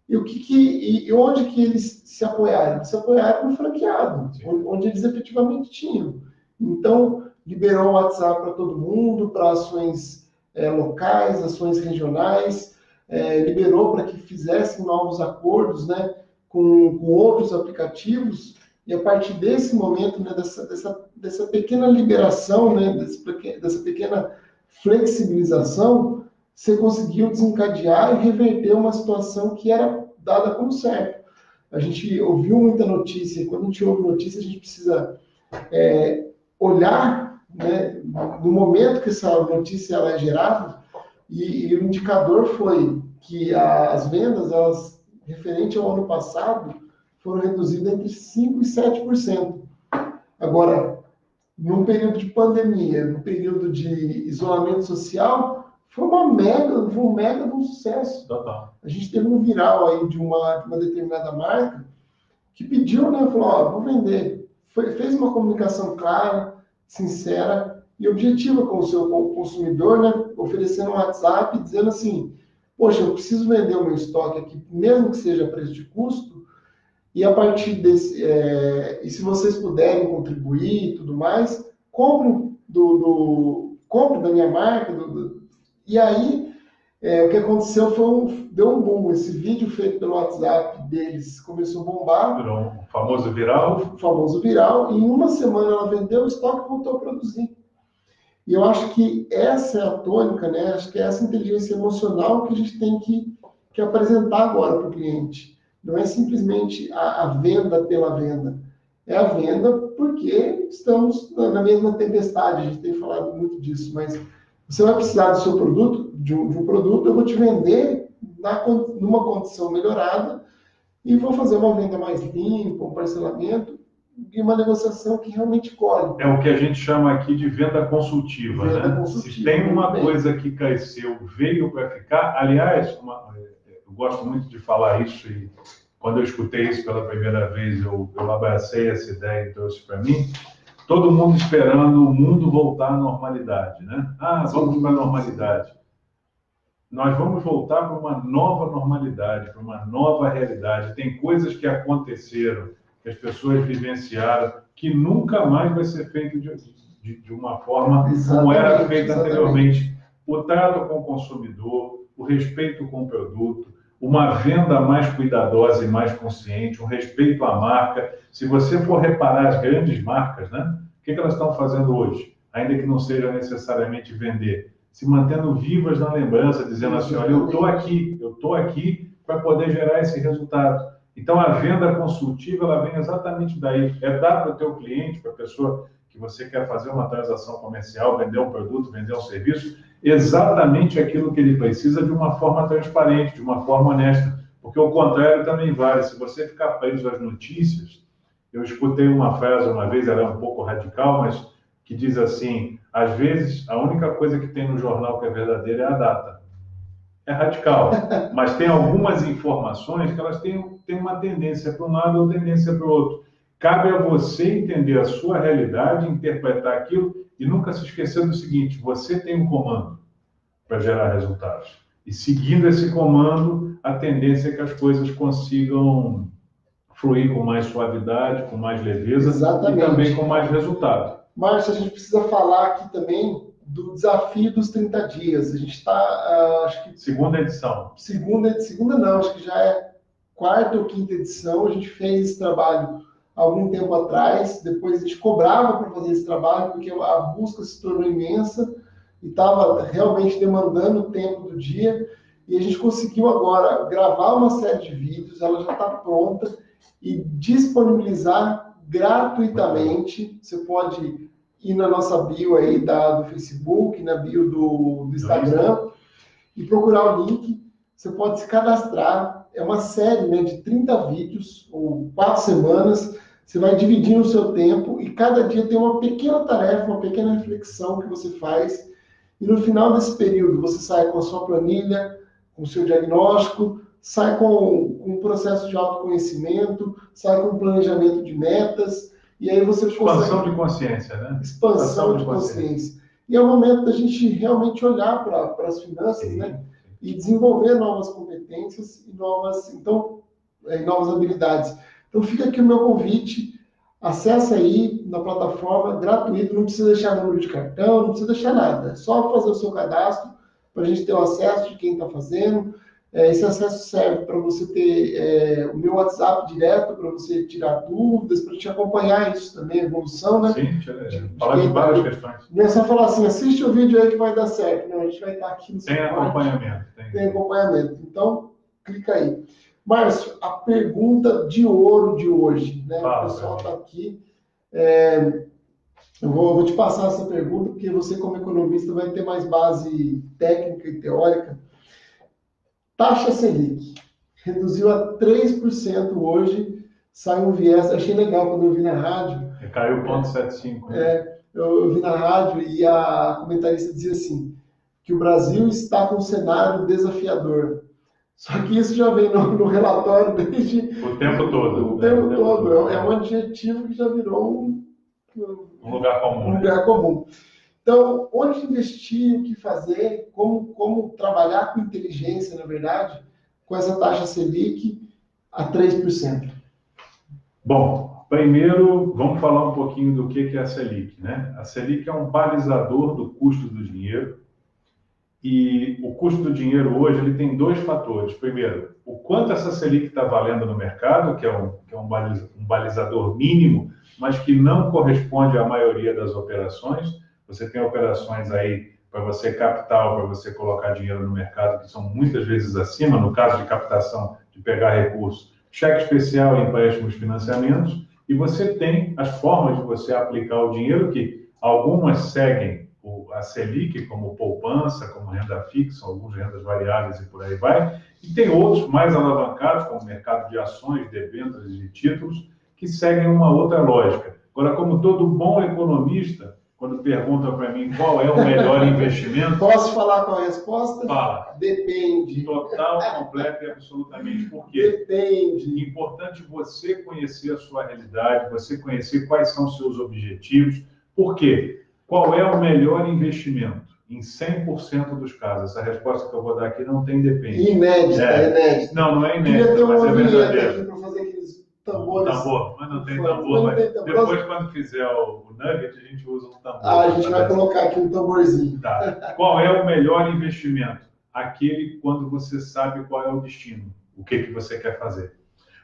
E o que, que e onde que eles se apoiaram? Se apoiaram no franqueado, onde, onde eles efetivamente tinham. Então liberou o WhatsApp para todo mundo, para ações é, locais, ações regionais, é, liberou para que fizessem novos acordos né, com, com outros aplicativos, e a partir desse momento, né, dessa, dessa, dessa pequena liberação, né, desse, dessa pequena flexibilização, você conseguiu desencadear e reverter uma situação que era dada como certo. A gente ouviu muita notícia, quando a gente ouve notícia, a gente precisa é, olhar né, no momento que essa notícia ela é gerada, e, e o indicador foi que a, as vendas, elas, referente ao ano passado, foram reduzidas entre 5% e 7%. Agora, num período de pandemia, no período de isolamento social, foi uma mega, foi um mega um sucesso.
Total.
A gente teve um viral aí de uma, de uma determinada marca que pediu, né, falou, ó, vou vender. Foi, fez uma comunicação clara, sincera e objetiva com o seu consumidor, né? oferecendo um WhatsApp dizendo assim, poxa, eu preciso vender o meu estoque aqui, mesmo que seja preço de custo, e a partir desse, é, e se vocês puderem contribuir e tudo mais, compre do, do compre da minha marca, do, do, e aí é, o que aconteceu foi um, deu um boom. Esse vídeo feito pelo WhatsApp deles começou a bombar.
Virou um famoso viral.
O famoso viral. E em uma semana ela vendeu o estoque e voltou a produzir. E eu acho que essa é a tônica, né? Acho que é essa inteligência emocional que a gente tem que, que apresentar agora para o cliente. Não é simplesmente a, a, venda pela venda. É a venda porque estamos na, na mesma tempestade. A gente tem falado muito disso, mas você vai precisar do seu produto, de um, de um produto, eu vou te vender na, numa condição melhorada e vou fazer uma venda mais limpa, um parcelamento e uma negociação que realmente colhe.
É o que a gente chama aqui de venda consultiva, venda né? Consultiva, Se tem uma coisa que cresceu, veio para ficar, aliás, uma, eu gosto muito de falar isso e quando eu escutei isso pela primeira vez, eu, eu abracei essa ideia e trouxe para mim todo mundo esperando o mundo voltar à normalidade, né? Ah, vamos para a normalidade. Nós vamos voltar para uma nova normalidade, para uma nova realidade. Tem coisas que aconteceram, que as pessoas vivenciaram, que nunca mais vai ser feito de, de, de uma forma exatamente, como era feita anteriormente. O trato com o consumidor, o respeito com o produto, uma venda mais cuidadosa e mais consciente, um respeito à marca. Se você for reparar as grandes marcas, né? O que, elas estão fazendo hoje? Ainda que não seja necessariamente vender, se mantendo vivas na lembrança, dizendo assim, olha, eu estou aqui, eu estou aqui para poder gerar esse resultado. Então, a venda consultiva, ela vem exatamente daí. É dar para o teu cliente, para a pessoa que você quer fazer uma transação comercial, vender um produto, vender um serviço, exatamente aquilo que ele precisa de uma forma transparente, de uma forma honesta. Porque o contrário também vale. Se você ficar preso às notícias, eu escutei uma frase uma vez, ela é um pouco radical, mas que diz assim: às vezes a única coisa que tem no jornal que é verdadeira é a data. É radical, mas tem algumas informações que elas têm, têm uma tendência para um lado ou tendência para o outro. Cabe a você entender a sua realidade, interpretar aquilo e nunca se esquecer do seguinte: você tem um comando para gerar resultados. E seguindo esse comando, a tendência é que as coisas consigam fluir com mais suavidade, com mais leveza Exatamente. e também com mais resultado.
Márcio, a gente precisa falar aqui também do desafio dos 30 dias. A gente está, uh, acho que...
Segunda edição.
Segunda, segunda não, acho que já é quarta ou quinta edição. A gente fez esse trabalho algum tempo atrás, depois a gente cobrava para fazer esse trabalho, porque a busca se tornou imensa e estava realmente demandando o tempo do dia. E a gente conseguiu agora gravar uma série de vídeos, ela já está pronta, e disponibilizar gratuitamente. Você pode ir na nossa bio aí da, do Facebook, na bio do, do Instagram, e procurar o link. Você pode se cadastrar. É uma série né, de 30 vídeos, ou quatro semanas, você vai dividir o seu tempo e cada dia tem uma pequena tarefa, uma pequena reflexão que você faz. E no final desse período, você sai com a sua planilha, com o seu diagnóstico, sai com, com um processo de autoconhecimento, sai com um planejamento de metas. E aí você
Expansão consegue... de consciência, né?
Expansão, Expansão de, de consciência. consciência. E é o momento da gente realmente olhar para as finanças, Sim. né? E desenvolver novas competências e novas, então, é, novas habilidades. Então fica aqui o meu convite, acessa aí na plataforma gratuito, não precisa deixar número de cartão, não precisa deixar nada, é só fazer o seu cadastro para a gente ter o acesso de quem está fazendo. É, esse acesso serve para você ter é, o meu WhatsApp direto, para você tirar dúvidas, para gente acompanhar isso também, a evolução, né?
Sim, de, de, falar de várias tá, questões.
Não é só falar assim, assiste o vídeo aí que vai dar certo. Não, a gente vai estar aqui no
Tem acompanhamento.
Tem. tem acompanhamento. Então, clica aí. Márcio, a pergunta de ouro de hoje, né? O pessoal está aqui. É, eu vou, vou, te passar essa pergunta, porque você, como economista, vai ter mais base técnica e teórica. Taxa Selic reduziu a 3% hoje, sai um viés. Achei legal quando eu vi na rádio.
Caiu 0,75.
Né? É, eu, eu vi na rádio e a comentarista dizia assim: que o Brasil está com um cenário desafiador. Só que isso já vem no, no relatório desde.
O tempo todo.
O né? tempo, o tempo todo. todo. É um adjetivo que já virou um,
um lugar comum.
Um lugar comum. Então, onde investir, o que fazer, como, como trabalhar com inteligência, na verdade, com essa taxa Selic a 3%?
Bom, primeiro vamos falar um pouquinho do que é a Selic. Né? A Selic é um balizador do custo do dinheiro e o custo do dinheiro hoje ele tem dois fatores. Primeiro, o quanto essa Selic está valendo no mercado, que é um, que é um balizador mínimo, mas que não corresponde à maioria das operações. Você tem operações aí para você capital, para você colocar dinheiro no mercado, que são muitas vezes acima, no caso de captação, de pegar recursos, cheque especial, empréstimos, financiamentos, e você tem as formas de você aplicar o dinheiro, que algumas seguem a Selic, como poupança, como renda fixa, algumas rendas variáveis e por aí vai, e tem outros mais alavancados, como o mercado de ações, debêntures e títulos, que seguem uma outra lógica. Agora, como todo bom economista, quando pergunta para mim qual é o melhor investimento.
Posso falar com a resposta?
Fala.
Depende.
Total, completo e absolutamente. Por quê?
Depende.
É importante você conhecer a sua realidade, você conhecer quais são os seus objetivos. Por quê? Qual é o melhor investimento? Em 100% dos casos. Essa resposta que eu vou dar aqui não tem depende.
Inédita, é. inédita.
Não, não é inédita,
Queria ter
mas é
verdadeiro. aqui para fazer aqueles tambores.
Tambor, mas não tem tambor. Mas tem tambor. Depois, quando fizer o, o nugget, a gente usa um tambor.
Ah, a gente vai colocar aqui um tamborzinho.
Tá. Qual é o melhor investimento? Aquele quando você sabe qual é o destino, o que, que você quer fazer.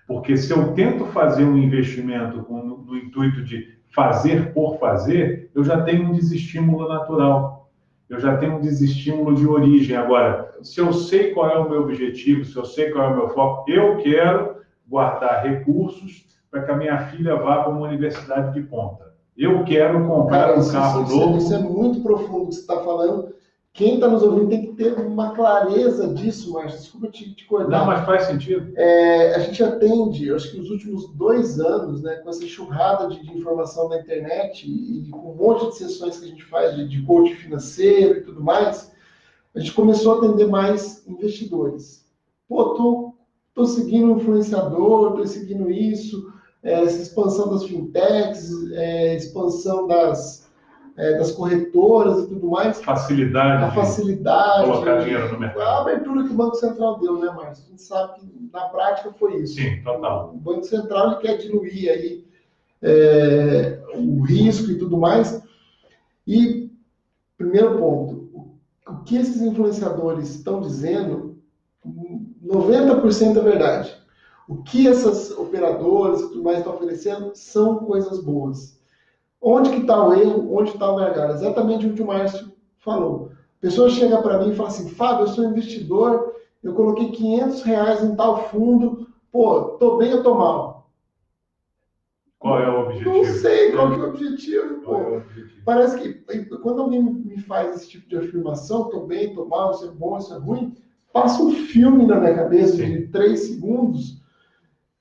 Porque se eu tento fazer um investimento com, no, no intuito de fazer por fazer, eu já tenho um desestímulo natural. Eu já tenho um desestímulo de origem. Agora, se eu sei qual é o meu objetivo, se eu sei qual é o meu foco, eu quero guardar recursos para que a minha filha vá para uma universidade de ponta. Eu quero comprar Cara, um carro
isso,
novo.
Isso é muito profundo que você está falando. Quem está nos ouvindo tem que ter uma clareza disso, Márcio. Desculpa te, te cortar.
Não, mas faz sentido.
É, a gente atende, acho que nos últimos dois anos, né, com essa churrada de, de informação na internet e, e, com um monte de sessões que a gente faz de, de coach financeiro e tudo mais, a gente começou a atender mais investidores. Pô, tô estou seguindo um influenciador, estou seguindo isso, é, essa expansão das fintechs, é, expansão das, é, das corretoras e tudo mais.
Facilidade.
A facilidade.
Colocar dinheiro no mercado.
A abertura que o Banco Central deu, né, Márcio? A gente sabe que na prática foi isso.
Sim, total.
O Banco Central ele quer diluir aí é, o risco e tudo mais. E, primeiro ponto, o que esses influenciadores estão dizendo 90% é verdade. O que essas operadoras e tudo mais estão oferecendo são coisas boas. Onde que está o erro? Onde está o gargalo? Exatamente o que o Márcio falou. A pessoa chega para mim e fala assim, Fábio, eu sou investidor, eu coloquei 500 reais em tal fundo, pô, tô bem ou tô mal?
Qual é o objetivo?
Não sei qual é o objetivo, pô.
É o objetivo?
Parece que quando alguém me faz esse tipo de afirmação, tô bem, tô mal, isso é bom, isso é ruim, passa um filme na minha cabeça Sim. de três segundos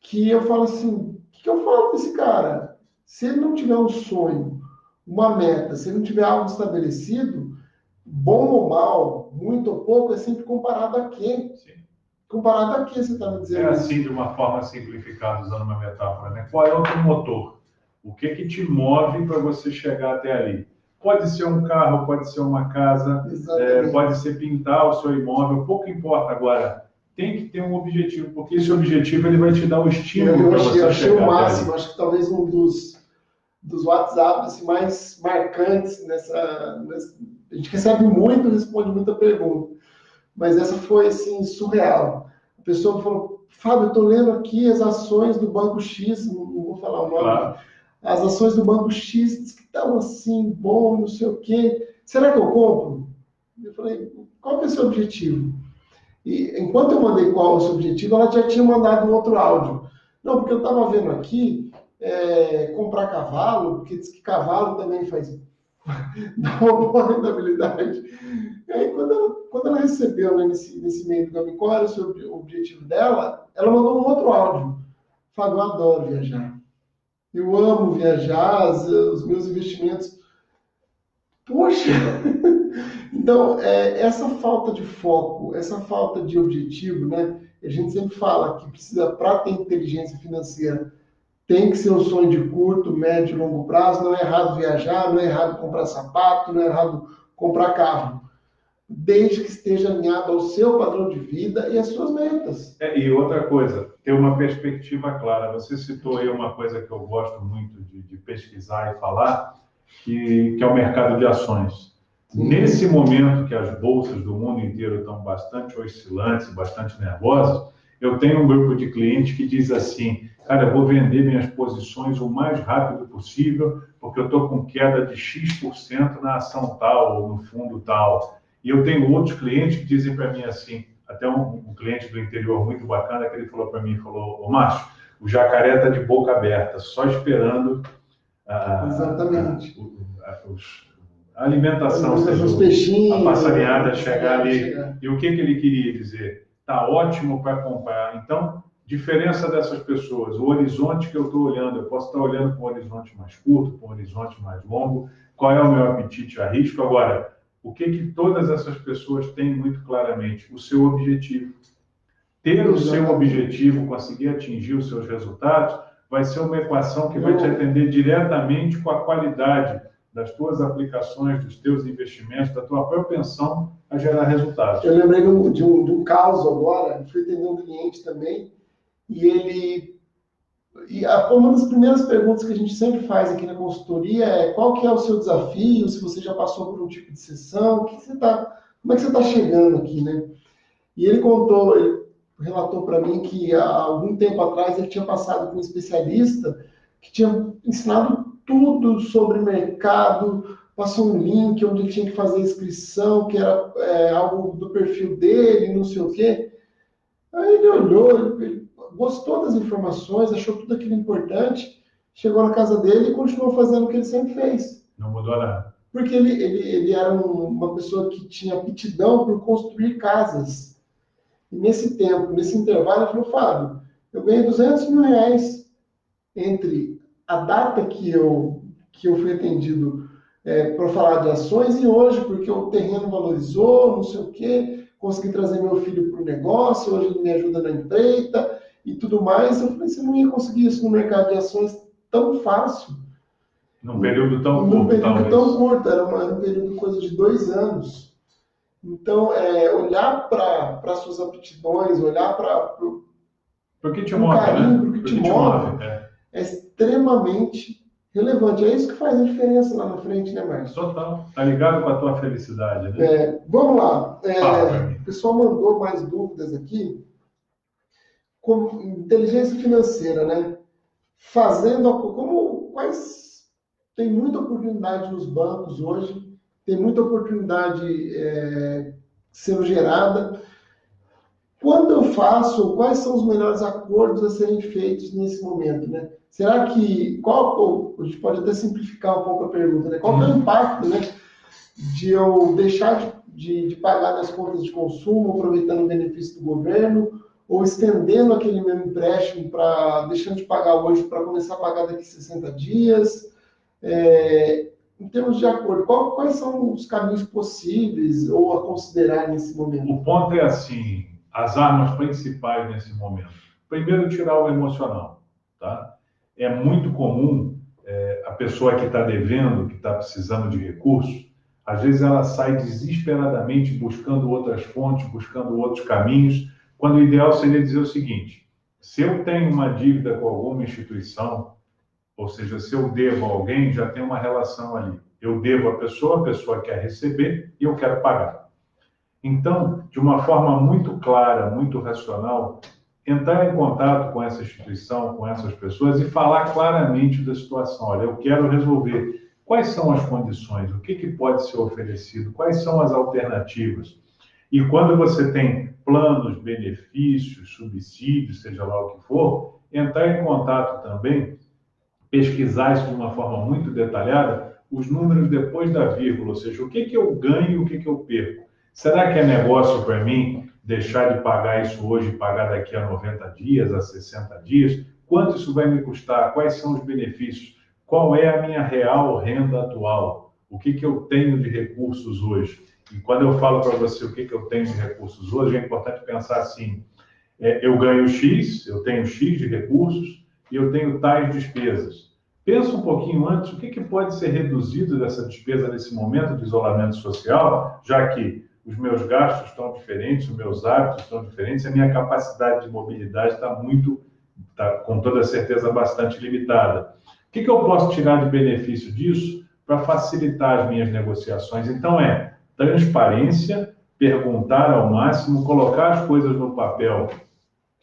que eu falo assim, o que, eu falo para esse cara? Se ele não tiver um sonho, uma meta, se ele não tiver algo estabelecido, bom ou mal, muito ou pouco, é sempre comparado a quê? Sim. Comparado a quê você está me dizendo?
É assim, de uma forma simplificada, usando uma metáfora, né? Qual é o teu motor? O que que te move para você chegar até ali? Pode ser um carro, pode ser uma casa, é, pode ser pintar o seu imóvel, pouco importa. Agora, tem que ter um objetivo, porque esse objetivo ele vai te dar o estímulo para você
eu achei o máximo, acho que talvez um dos, dos WhatsApps assim, mais marcantes nessa, nessa, A gente recebe muito, responde muita pergunta, mas essa foi assim, surreal. A pessoa falou, Fábio, eu estou lendo aqui as ações do Banco X, não, não vou falar o nome. Claro as ações do Banco X que estavam assim, bom, não sei o quê. Será que eu compro? Eu falei, qual que é o seu objetivo? E enquanto eu mandei qual o seu objetivo, ela já tinha mandado um outro áudio. Não, porque eu estava vendo aqui é, comprar cavalo, porque diz que cavalo também faz dá uma boa rentabilidade. E aí, quando ela, quando ela recebeu né, nesse, nesse meio do caminho qual era o objetivo dela, ela mandou um outro áudio. Fábio, eu adoro viajar. Eu amo viajar, os meus investimentos. Poxa! Então, é, essa falta de foco, essa falta de objetivo, né? A gente sempre fala que precisa, para ter inteligência financeira, tem que ser um sonho de curto, médio e longo prazo. Não é errado viajar, não é errado comprar sapato, não é errado comprar carro. Desde que esteja alinhado ao seu padrão de vida e às suas metas.
É, e outra coisa, ter uma perspectiva clara. Você citou aí uma coisa que eu gosto muito de, de pesquisar e falar, que, que é o mercado de ações. Nesse momento que as bolsas do mundo inteiro estão bastante oscilantes, bastante nervosas, eu tenho um grupo de clientes que diz assim, cara, vou vender minhas posições o mais rápido possível, porque eu estou com queda de X% na ação tal ou no fundo tal. E eu tenho outros clientes que dizem para mim assim, até um, um, cliente do interior muito bacana que ele falou para mim, falou, ô Márcio, o jacaré está de boca aberta, só esperando
a, Exatamente.
A, a, os, a alimentação,
seja, os peixinhos,
a passarinhada chegar ali. Chegar. E o que, que ele queria dizer? Está ótimo para comprar. Então, diferença dessas pessoas, o horizonte que eu estou olhando, eu posso estar olhando para um horizonte mais curto, para um horizonte mais longo, qual é o meu apetite a risco? Agora, o que que todas essas pessoas têm muito claramente? O seu objetivo. Ter o seu objetivo, conseguir atingir os seus resultados, vai ser uma equação que vai te atender diretamente com a qualidade das tuas aplicações, dos teus investimentos, da tua propensão a gerar resultados.
Eu lembrei de um, de um, de um caso agora, fui atender um cliente também, e ele. E uma das primeiras perguntas que a gente sempre faz aqui na consultoria é qual que é o seu desafio, se você já passou por um tipo de sessão, que você tá, como é que você está chegando aqui, né? E ele contou, ele relatou para mim que há algum tempo atrás ele tinha passado com um especialista que tinha ensinado tudo sobre mercado, passou um link onde ele tinha que fazer inscrição, que era é, algo do perfil dele, não sei o quê. Aí ele olhou, ele gostou das informações, achou tudo aquilo importante, chegou na casa dele e continuou fazendo o que ele sempre fez.
Não mudou nada.
Porque ele, ele, ele era um, uma pessoa que tinha aptidão por construir casas. E nesse tempo, nesse intervalo, ele falou, Fábio, eu ganhei 200 mil reais entre a data que eu, que eu fui atendido é, para falar de ações e hoje, porque o terreno valorizou, não sei o quê, consegui trazer meu filho para o negócio, hoje ele me ajuda na empreita, e tudo mais. Eu falei, você não ia conseguir isso no mercado de ações tão fácil.
Num período tão
curto. Num período talvez. tão curto, era, uma, um período coisa de dois anos. Então, é, olhar para suas aptidões, olhar para
o que te move,
carinho, né? que te, te move, move é. é. extremamente relevante. É isso que faz a diferença lá na frente, né, Marcos?
Total. Tá ligado com a tua felicidade, né?
É, vamos lá. É, o pessoal mandou mais dúvidas aqui como inteligência financeira, né? Fazendo como quais tem muita oportunidade nos bancos hoje, tem muita oportunidade é, sendo gerada. Quando eu faço, quais são os melhores acordos a serem feitos nesse momento, né? Será que qual a gente pode até simplificar um pouco a pergunta, né? Qual é o impacto, né, de eu deixar de, de, de pagar nas contas de consumo, aproveitando o benefício do governo, ou estendendo aquele meu empréstimo para deixando de pagar hoje para começar a pagar daqui a 60 dias. É, em termos de acordo, qual, quais são os caminhos possíveis ou a considerar nesse momento?
O ponto é assim, as armas principais nesse momento. Primeiro, tirar o emocional. Tá? É muito comum é, a pessoa que está devendo, que está precisando de recursos, às vezes ela sai desesperadamente buscando outras fontes, buscando outros caminhos, quando o ideal seria dizer o seguinte: se eu tenho uma dívida com alguma instituição, ou seja, se eu devo a alguém, já tem uma relação ali. Eu devo a pessoa, a pessoa quer receber e eu quero pagar. Então, de uma forma muito clara, muito racional, entrar em contato com essa instituição, com essas pessoas e falar claramente da situação. Olha, eu quero resolver. Quais são as condições? O que, que pode ser oferecido? Quais são as alternativas? E quando você tem planos, benefícios, subsídios, seja lá o que for, entrar em contato também, pesquisar isso de uma forma muito detalhada, os números depois da vírgula, ou seja, o que, que eu ganho e o que, que eu perco. Será que é negócio para mim deixar de pagar isso hoje e pagar daqui a 90 dias, a 60 dias? Quanto isso vai me custar? Quais são os benefícios? Qual é a minha real renda atual? O que, que eu tenho de recursos hoje? E quando eu falo para você o que, que eu tenho de recursos hoje, é importante pensar assim: é, eu ganho X, eu tenho X de recursos, e eu tenho tais despesas. Pensa um pouquinho antes o que, que pode ser reduzido dessa despesa nesse momento de isolamento social, já que os meus gastos estão diferentes, os meus hábitos estão diferentes, a minha capacidade de mobilidade está muito, está, com toda certeza, bastante limitada. O que, que eu posso tirar de benefício disso para facilitar as minhas negociações? Então, é transparência, perguntar ao máximo, colocar as coisas no papel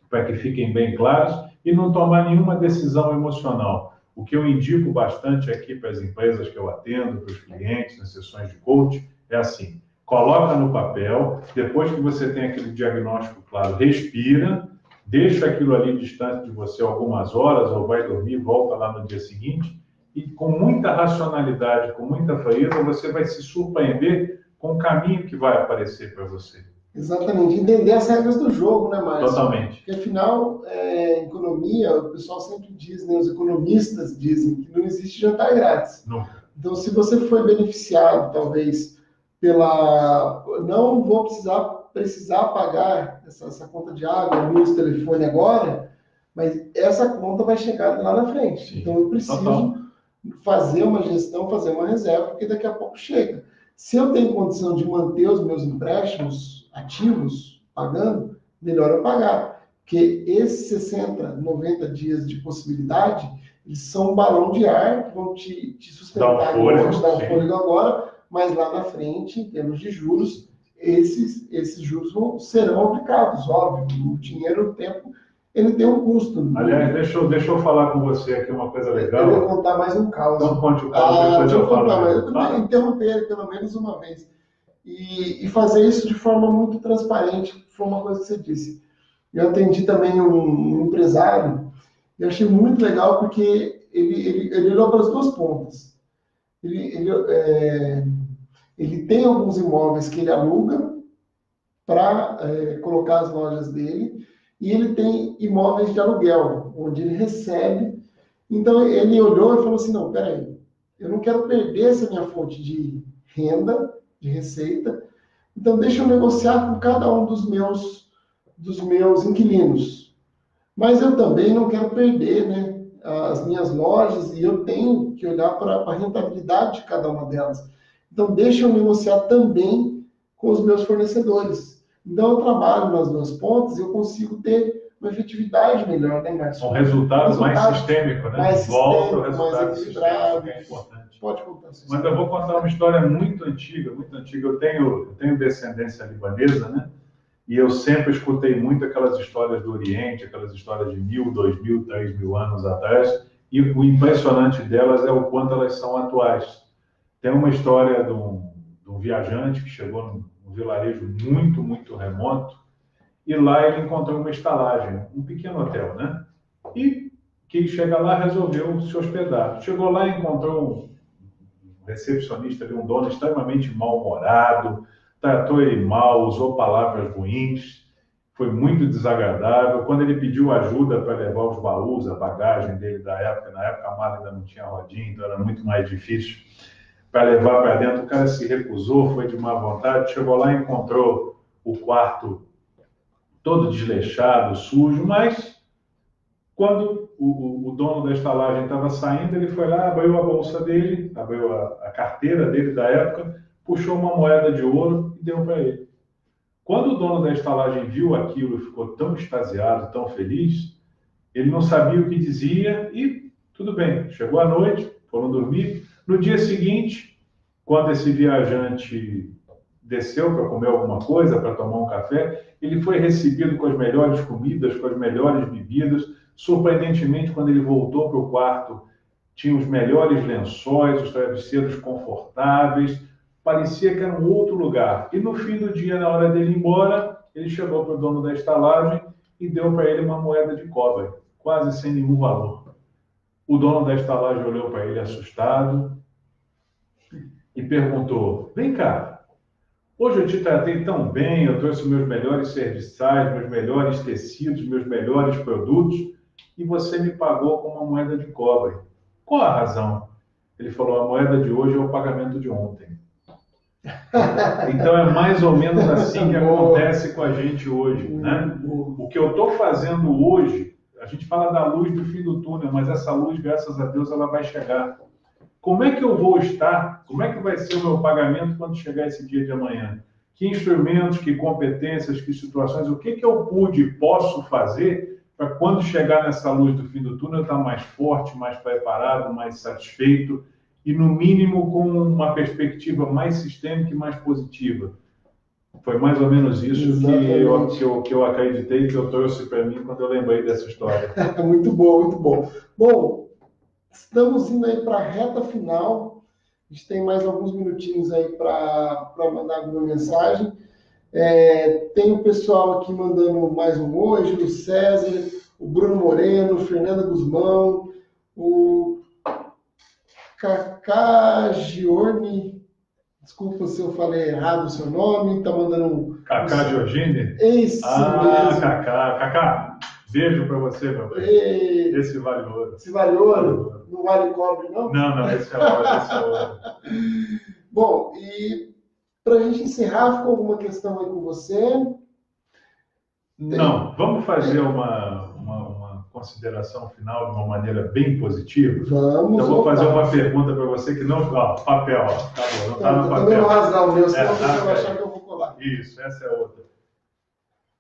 para que fiquem bem claras e não tomar nenhuma decisão emocional. O que eu indico bastante aqui para as empresas que eu atendo, para os clientes, nas sessões de coach, é assim: coloca no papel, depois que você tem aquele diagnóstico claro, respira, deixa aquilo ali distante de você algumas horas, ou vai dormir, volta lá no dia seguinte, e com muita racionalidade, com muita frieza, você vai se surpreender com o caminho que vai aparecer para você.
Exatamente, entender as regras do jogo, né, Márcio?
Totalmente.
Porque, afinal, é, economia, o pessoal sempre diz, né, os economistas dizem que não existe jantar grátis.
Nunca.
Então, se você foi beneficiado, talvez, pela... Não vou precisar, precisar pagar essa, essa conta de água, luz, telefone agora, mas essa conta vai chegar lá na frente.
Sim.
Então, eu preciso
Total.
fazer uma gestão, fazer uma reserva, porque daqui a pouco chega. Se eu tenho condição de manter os meus empréstimos ativos pagando, melhor eu pagar. Porque esses 60, 90 dias de possibilidade, eles são um balão de ar que vão te, te sustentar,
um fôlego,
vão te dar um fôlego agora, mas lá na frente, em termos de juros, esses, esses juros vão, serão aplicados, óbvio. O dinheiro, o tempo, ele tem um custo.
Aliás, deixa eu, deixa eu falar com você aqui uma coisa
eu ia
legal.
contar mais um caos.
Então, conte o caso,
Ah,
depois
eu
eu falo.
contar, eu queria interromper ele pelo menos uma vez. E, e fazer isso de forma muito transparente, que foi uma coisa que você disse. Eu atendi também um, um empresário, e eu achei muito legal porque ele, ele, ele olhou para as duas pontas. Ele, ele, é, ele tem alguns imóveis que ele aluga para é, colocar as lojas dele, e ele tem imóveis de aluguel, onde ele recebe. Então ele olhou e falou assim: não, peraí, eu não quero perder essa minha fonte de renda, de receita, então deixa eu negociar com cada um dos meus, dos meus inquilinos. Mas eu também não quero perder né, as minhas lojas e eu tenho que olhar para a rentabilidade de cada uma delas. Então deixa eu negociar também com os meus fornecedores. Então eu trabalho nas duas pontas e eu consigo ter uma efetividade melhor, né, Márcio?
Um resultado mais
Resultado
sistêmico, né?
mais
Volta
sistêmico,
resultado
mais equilibrado.
que é importante.
Pode contar
Mas
história.
eu vou contar uma história muito antiga, muito antiga. Eu tenho, eu tenho descendência libanesa, né? E eu sempre escutei muito aquelas histórias do Oriente, aquelas histórias de mil, dois mil, três mil anos atrás. E o impressionante delas é o quanto elas são atuais. Tem uma história de um, de um viajante que chegou num, num vilarejo muito, muito remoto. E lá ele encontrou uma estalagem, um pequeno hotel, né? E quem chega lá resolveu se hospedar. Chegou lá e encontrou um recepcionista um dono extremamente mal-humorado, tratou ele mal, usou palavras ruins, foi muito desagradável. Quando ele pediu ajuda para levar os baús, a bagagem dele da época, na época a mala ainda não tinha rodinha, então era muito mais difícil para levar para dentro, o cara se recusou, foi de má vontade, chegou lá e encontrou o quarto todo desleixado, sujo, mas quando o, o, o dono da estalagem estava saindo, ele foi lá, abriu a bolsa dele, abriu a, a carteira dele da época, puxou uma moeda de ouro e deu para ele. Quando o dono da estalagem viu aquilo e ficou tão extasiado, tão feliz, ele não sabia o que dizia e tudo bem. Chegou a noite, foram dormir. No dia seguinte, quando esse viajante desceu para comer alguma coisa, para tomar um café, ele foi recebido com as melhores comidas, com as melhores bebidas. Surpreendentemente, quando ele voltou para o quarto, tinha os melhores lençóis, os travesseiros confortáveis, parecia que era um outro lugar. E no fim do dia, na hora dele ir embora, ele chegou para o dono da estalagem e deu para ele uma moeda de cobre, quase sem nenhum valor. O dono da estalagem olhou para ele assustado e perguntou: Vem cá, hoje eu te tratei tão bem, eu trouxe meus melhores serviçais, meus melhores tecidos, meus melhores produtos e você me pagou com uma moeda de cobre. Qual a razão? Ele falou: a moeda de hoje é o pagamento de ontem. Então é mais ou menos assim que acontece com a gente hoje, né? O que eu estou fazendo hoje, a gente fala da luz do fim do túnel, mas essa luz, graças a Deus, ela vai chegar. Como é que eu vou estar? Como é que vai ser o meu pagamento quando chegar esse dia de amanhã? Que instrumentos, que competências, que situações, o que, que eu pude e posso fazer para quando chegar nessa luz do fim do túnel estar mais forte, mais preparado, mais satisfeito e, no mínimo, com uma perspectiva mais sistêmica e mais positiva. Foi mais ou menos isso que eu, que eu, que, eu, acreditei, que eu trouxe para mim quando eu lembrei dessa história.
muito bom, muito bom. Bom, estamos indo aí para a reta final. A gente tem mais alguns minutinhos aí para mandar alguma mensagem. É, tem o pessoal aqui mandando mais um hoje, o César, o Bruno Moreno, o Fernanda Guzmão, o Cacá Giorni, desculpa se eu falei errado o seu nome, tá mandando um...
Cacá Giorgini?
Esse
ah, mesmo. Cacá, Cacá, beijo para você, meu pai. E... Esse vale ouro.
Esse vale ouro? Não vale cobre, não?
Não, não, esse é ouro, esse é ouro.
Bom, e para a gente encerrar, ficou alguma questão aí com você?
Não, vamos fazer uma, consideração final de uma maneira bem positiva?
Vamos.
Então, vou fazer uma pergunta para você que não. Ó, papel, ó, tá bom, não está no papel.
Também não rasgar o meu, senão é, você vai achar que eu vou colar.
Isso, essa é outra.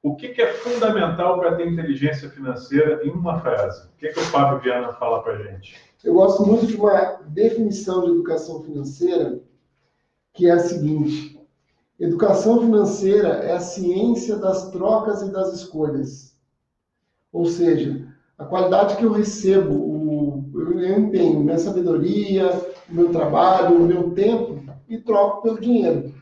O que, que é fundamental para ter inteligência financeira em uma frase? O que, que o Fábio Viana fala para gente?
Eu gosto muito de uma definição de educação financeira que é a seguinte: educação financeira é a ciência das trocas e das escolhas. Ou seja, a qualidade que eu recebo, o, eu empenho, minha sabedoria, o meu trabalho, o meu tempo e troco pelo dinheiro.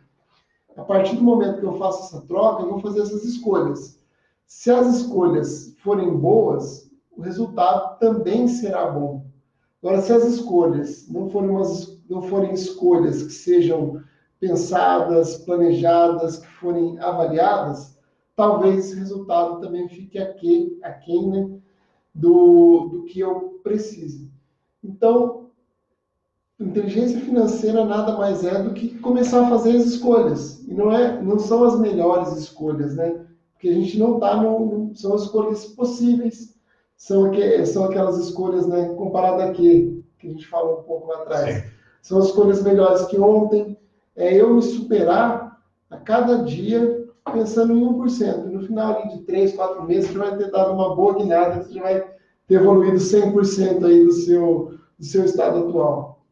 A partir do momento que eu faço essa troca, eu vou fazer essas escolhas. Se as escolhas forem boas, o resultado também será bom. Agora, se as escolhas não forem, umas, não forem escolhas que sejam pensadas, planejadas, que forem avaliadas, talvez esse resultado também fique aquém, aquém né, do, do que eu preciso. Então, inteligência financeira nada mais é do que começar a fazer as escolhas. E não, é, não são as melhores escolhas, né? Porque a gente não está no. São as escolhas possíveis são, aqu são aquelas escolhas, né, comparado a quê? Que a gente falou um pouco lá atrás. São as escolhas melhores que ontem. É eu me superar a cada dia pensando em 1%. No final de 3, 4 meses, você vai ter dado uma boa guinada, você vai ter evoluído 100% aí do seu, do seu estado atual.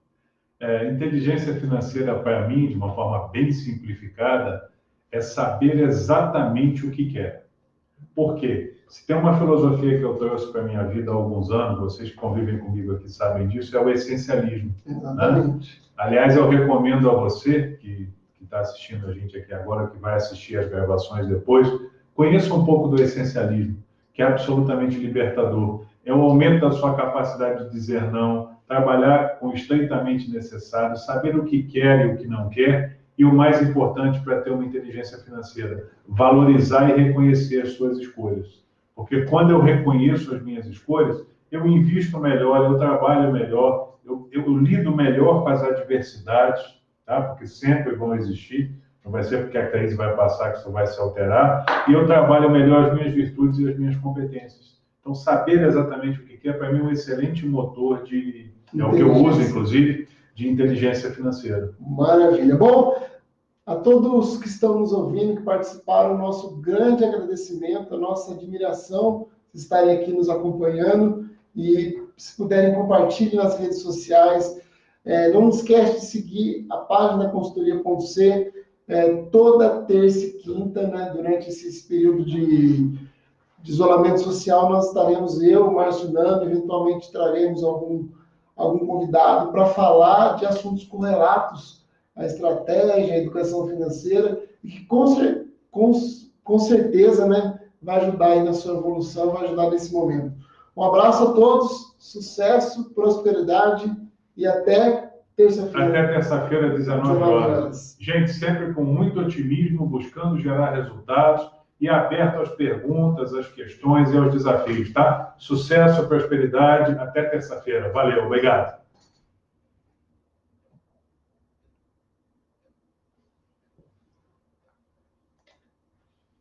É, inteligência financeira, para mim, de uma forma bem simplificada, é saber exatamente o que quer. Por quê? Se tem uma filosofia que eu trouxe para a minha vida há alguns anos, vocês que convivem comigo aqui sabem disso, é o essencialismo.
Né? Exatamente.
Né? Aliás, eu recomendo a você, que está assistindo a gente aqui agora, que vai assistir as gravações depois, conheça um pouco do essencialismo, que é absolutamente libertador. É o aumento da sua capacidade de dizer não, trabalhar com o estreitamente necessário, saber o que quer e o que não quer, e o mais importante para ter uma inteligência financeira, valorizar e reconhecer as suas escolhas. Porque quando eu reconheço as minhas escolhas, eu invisto melhor, eu trabalho melhor, eu, eu lido melhor com as adversidades, tá? porque sempre vão existir, não vai ser porque a crise vai passar que isso vai se alterar, e eu trabalho melhor as minhas virtudes e as minhas competências. Então, saber exatamente o que é, para mim, é um excelente motor de. É o que eu uso, inclusive, de inteligência financeira.
Maravilha. Bom, a todos que estão nos ouvindo, que participaram, nosso grande agradecimento, a nossa admiração de estarem aqui nos acompanhando e se puderem compartilhem nas redes sociais. É, não esquece de seguir a página consultoria.c é, toda terça e quinta, né, durante esse período de, de, isolamento social, nós estaremos, eu, Márcio Nando, eventualmente traremos algum, algum convidado para falar de assuntos correlatos a estratégia, a educação financeira, e que com, com, com certeza né, vai ajudar aí na sua evolução, vai ajudar nesse momento. Um abraço a todos, sucesso, prosperidade e até terça-feira.
Até terça-feira, 19 horas. Gente, sempre com muito otimismo, buscando gerar resultados e aberto às perguntas, às questões e aos desafios, tá? Sucesso, prosperidade, até terça-feira. Valeu, obrigado.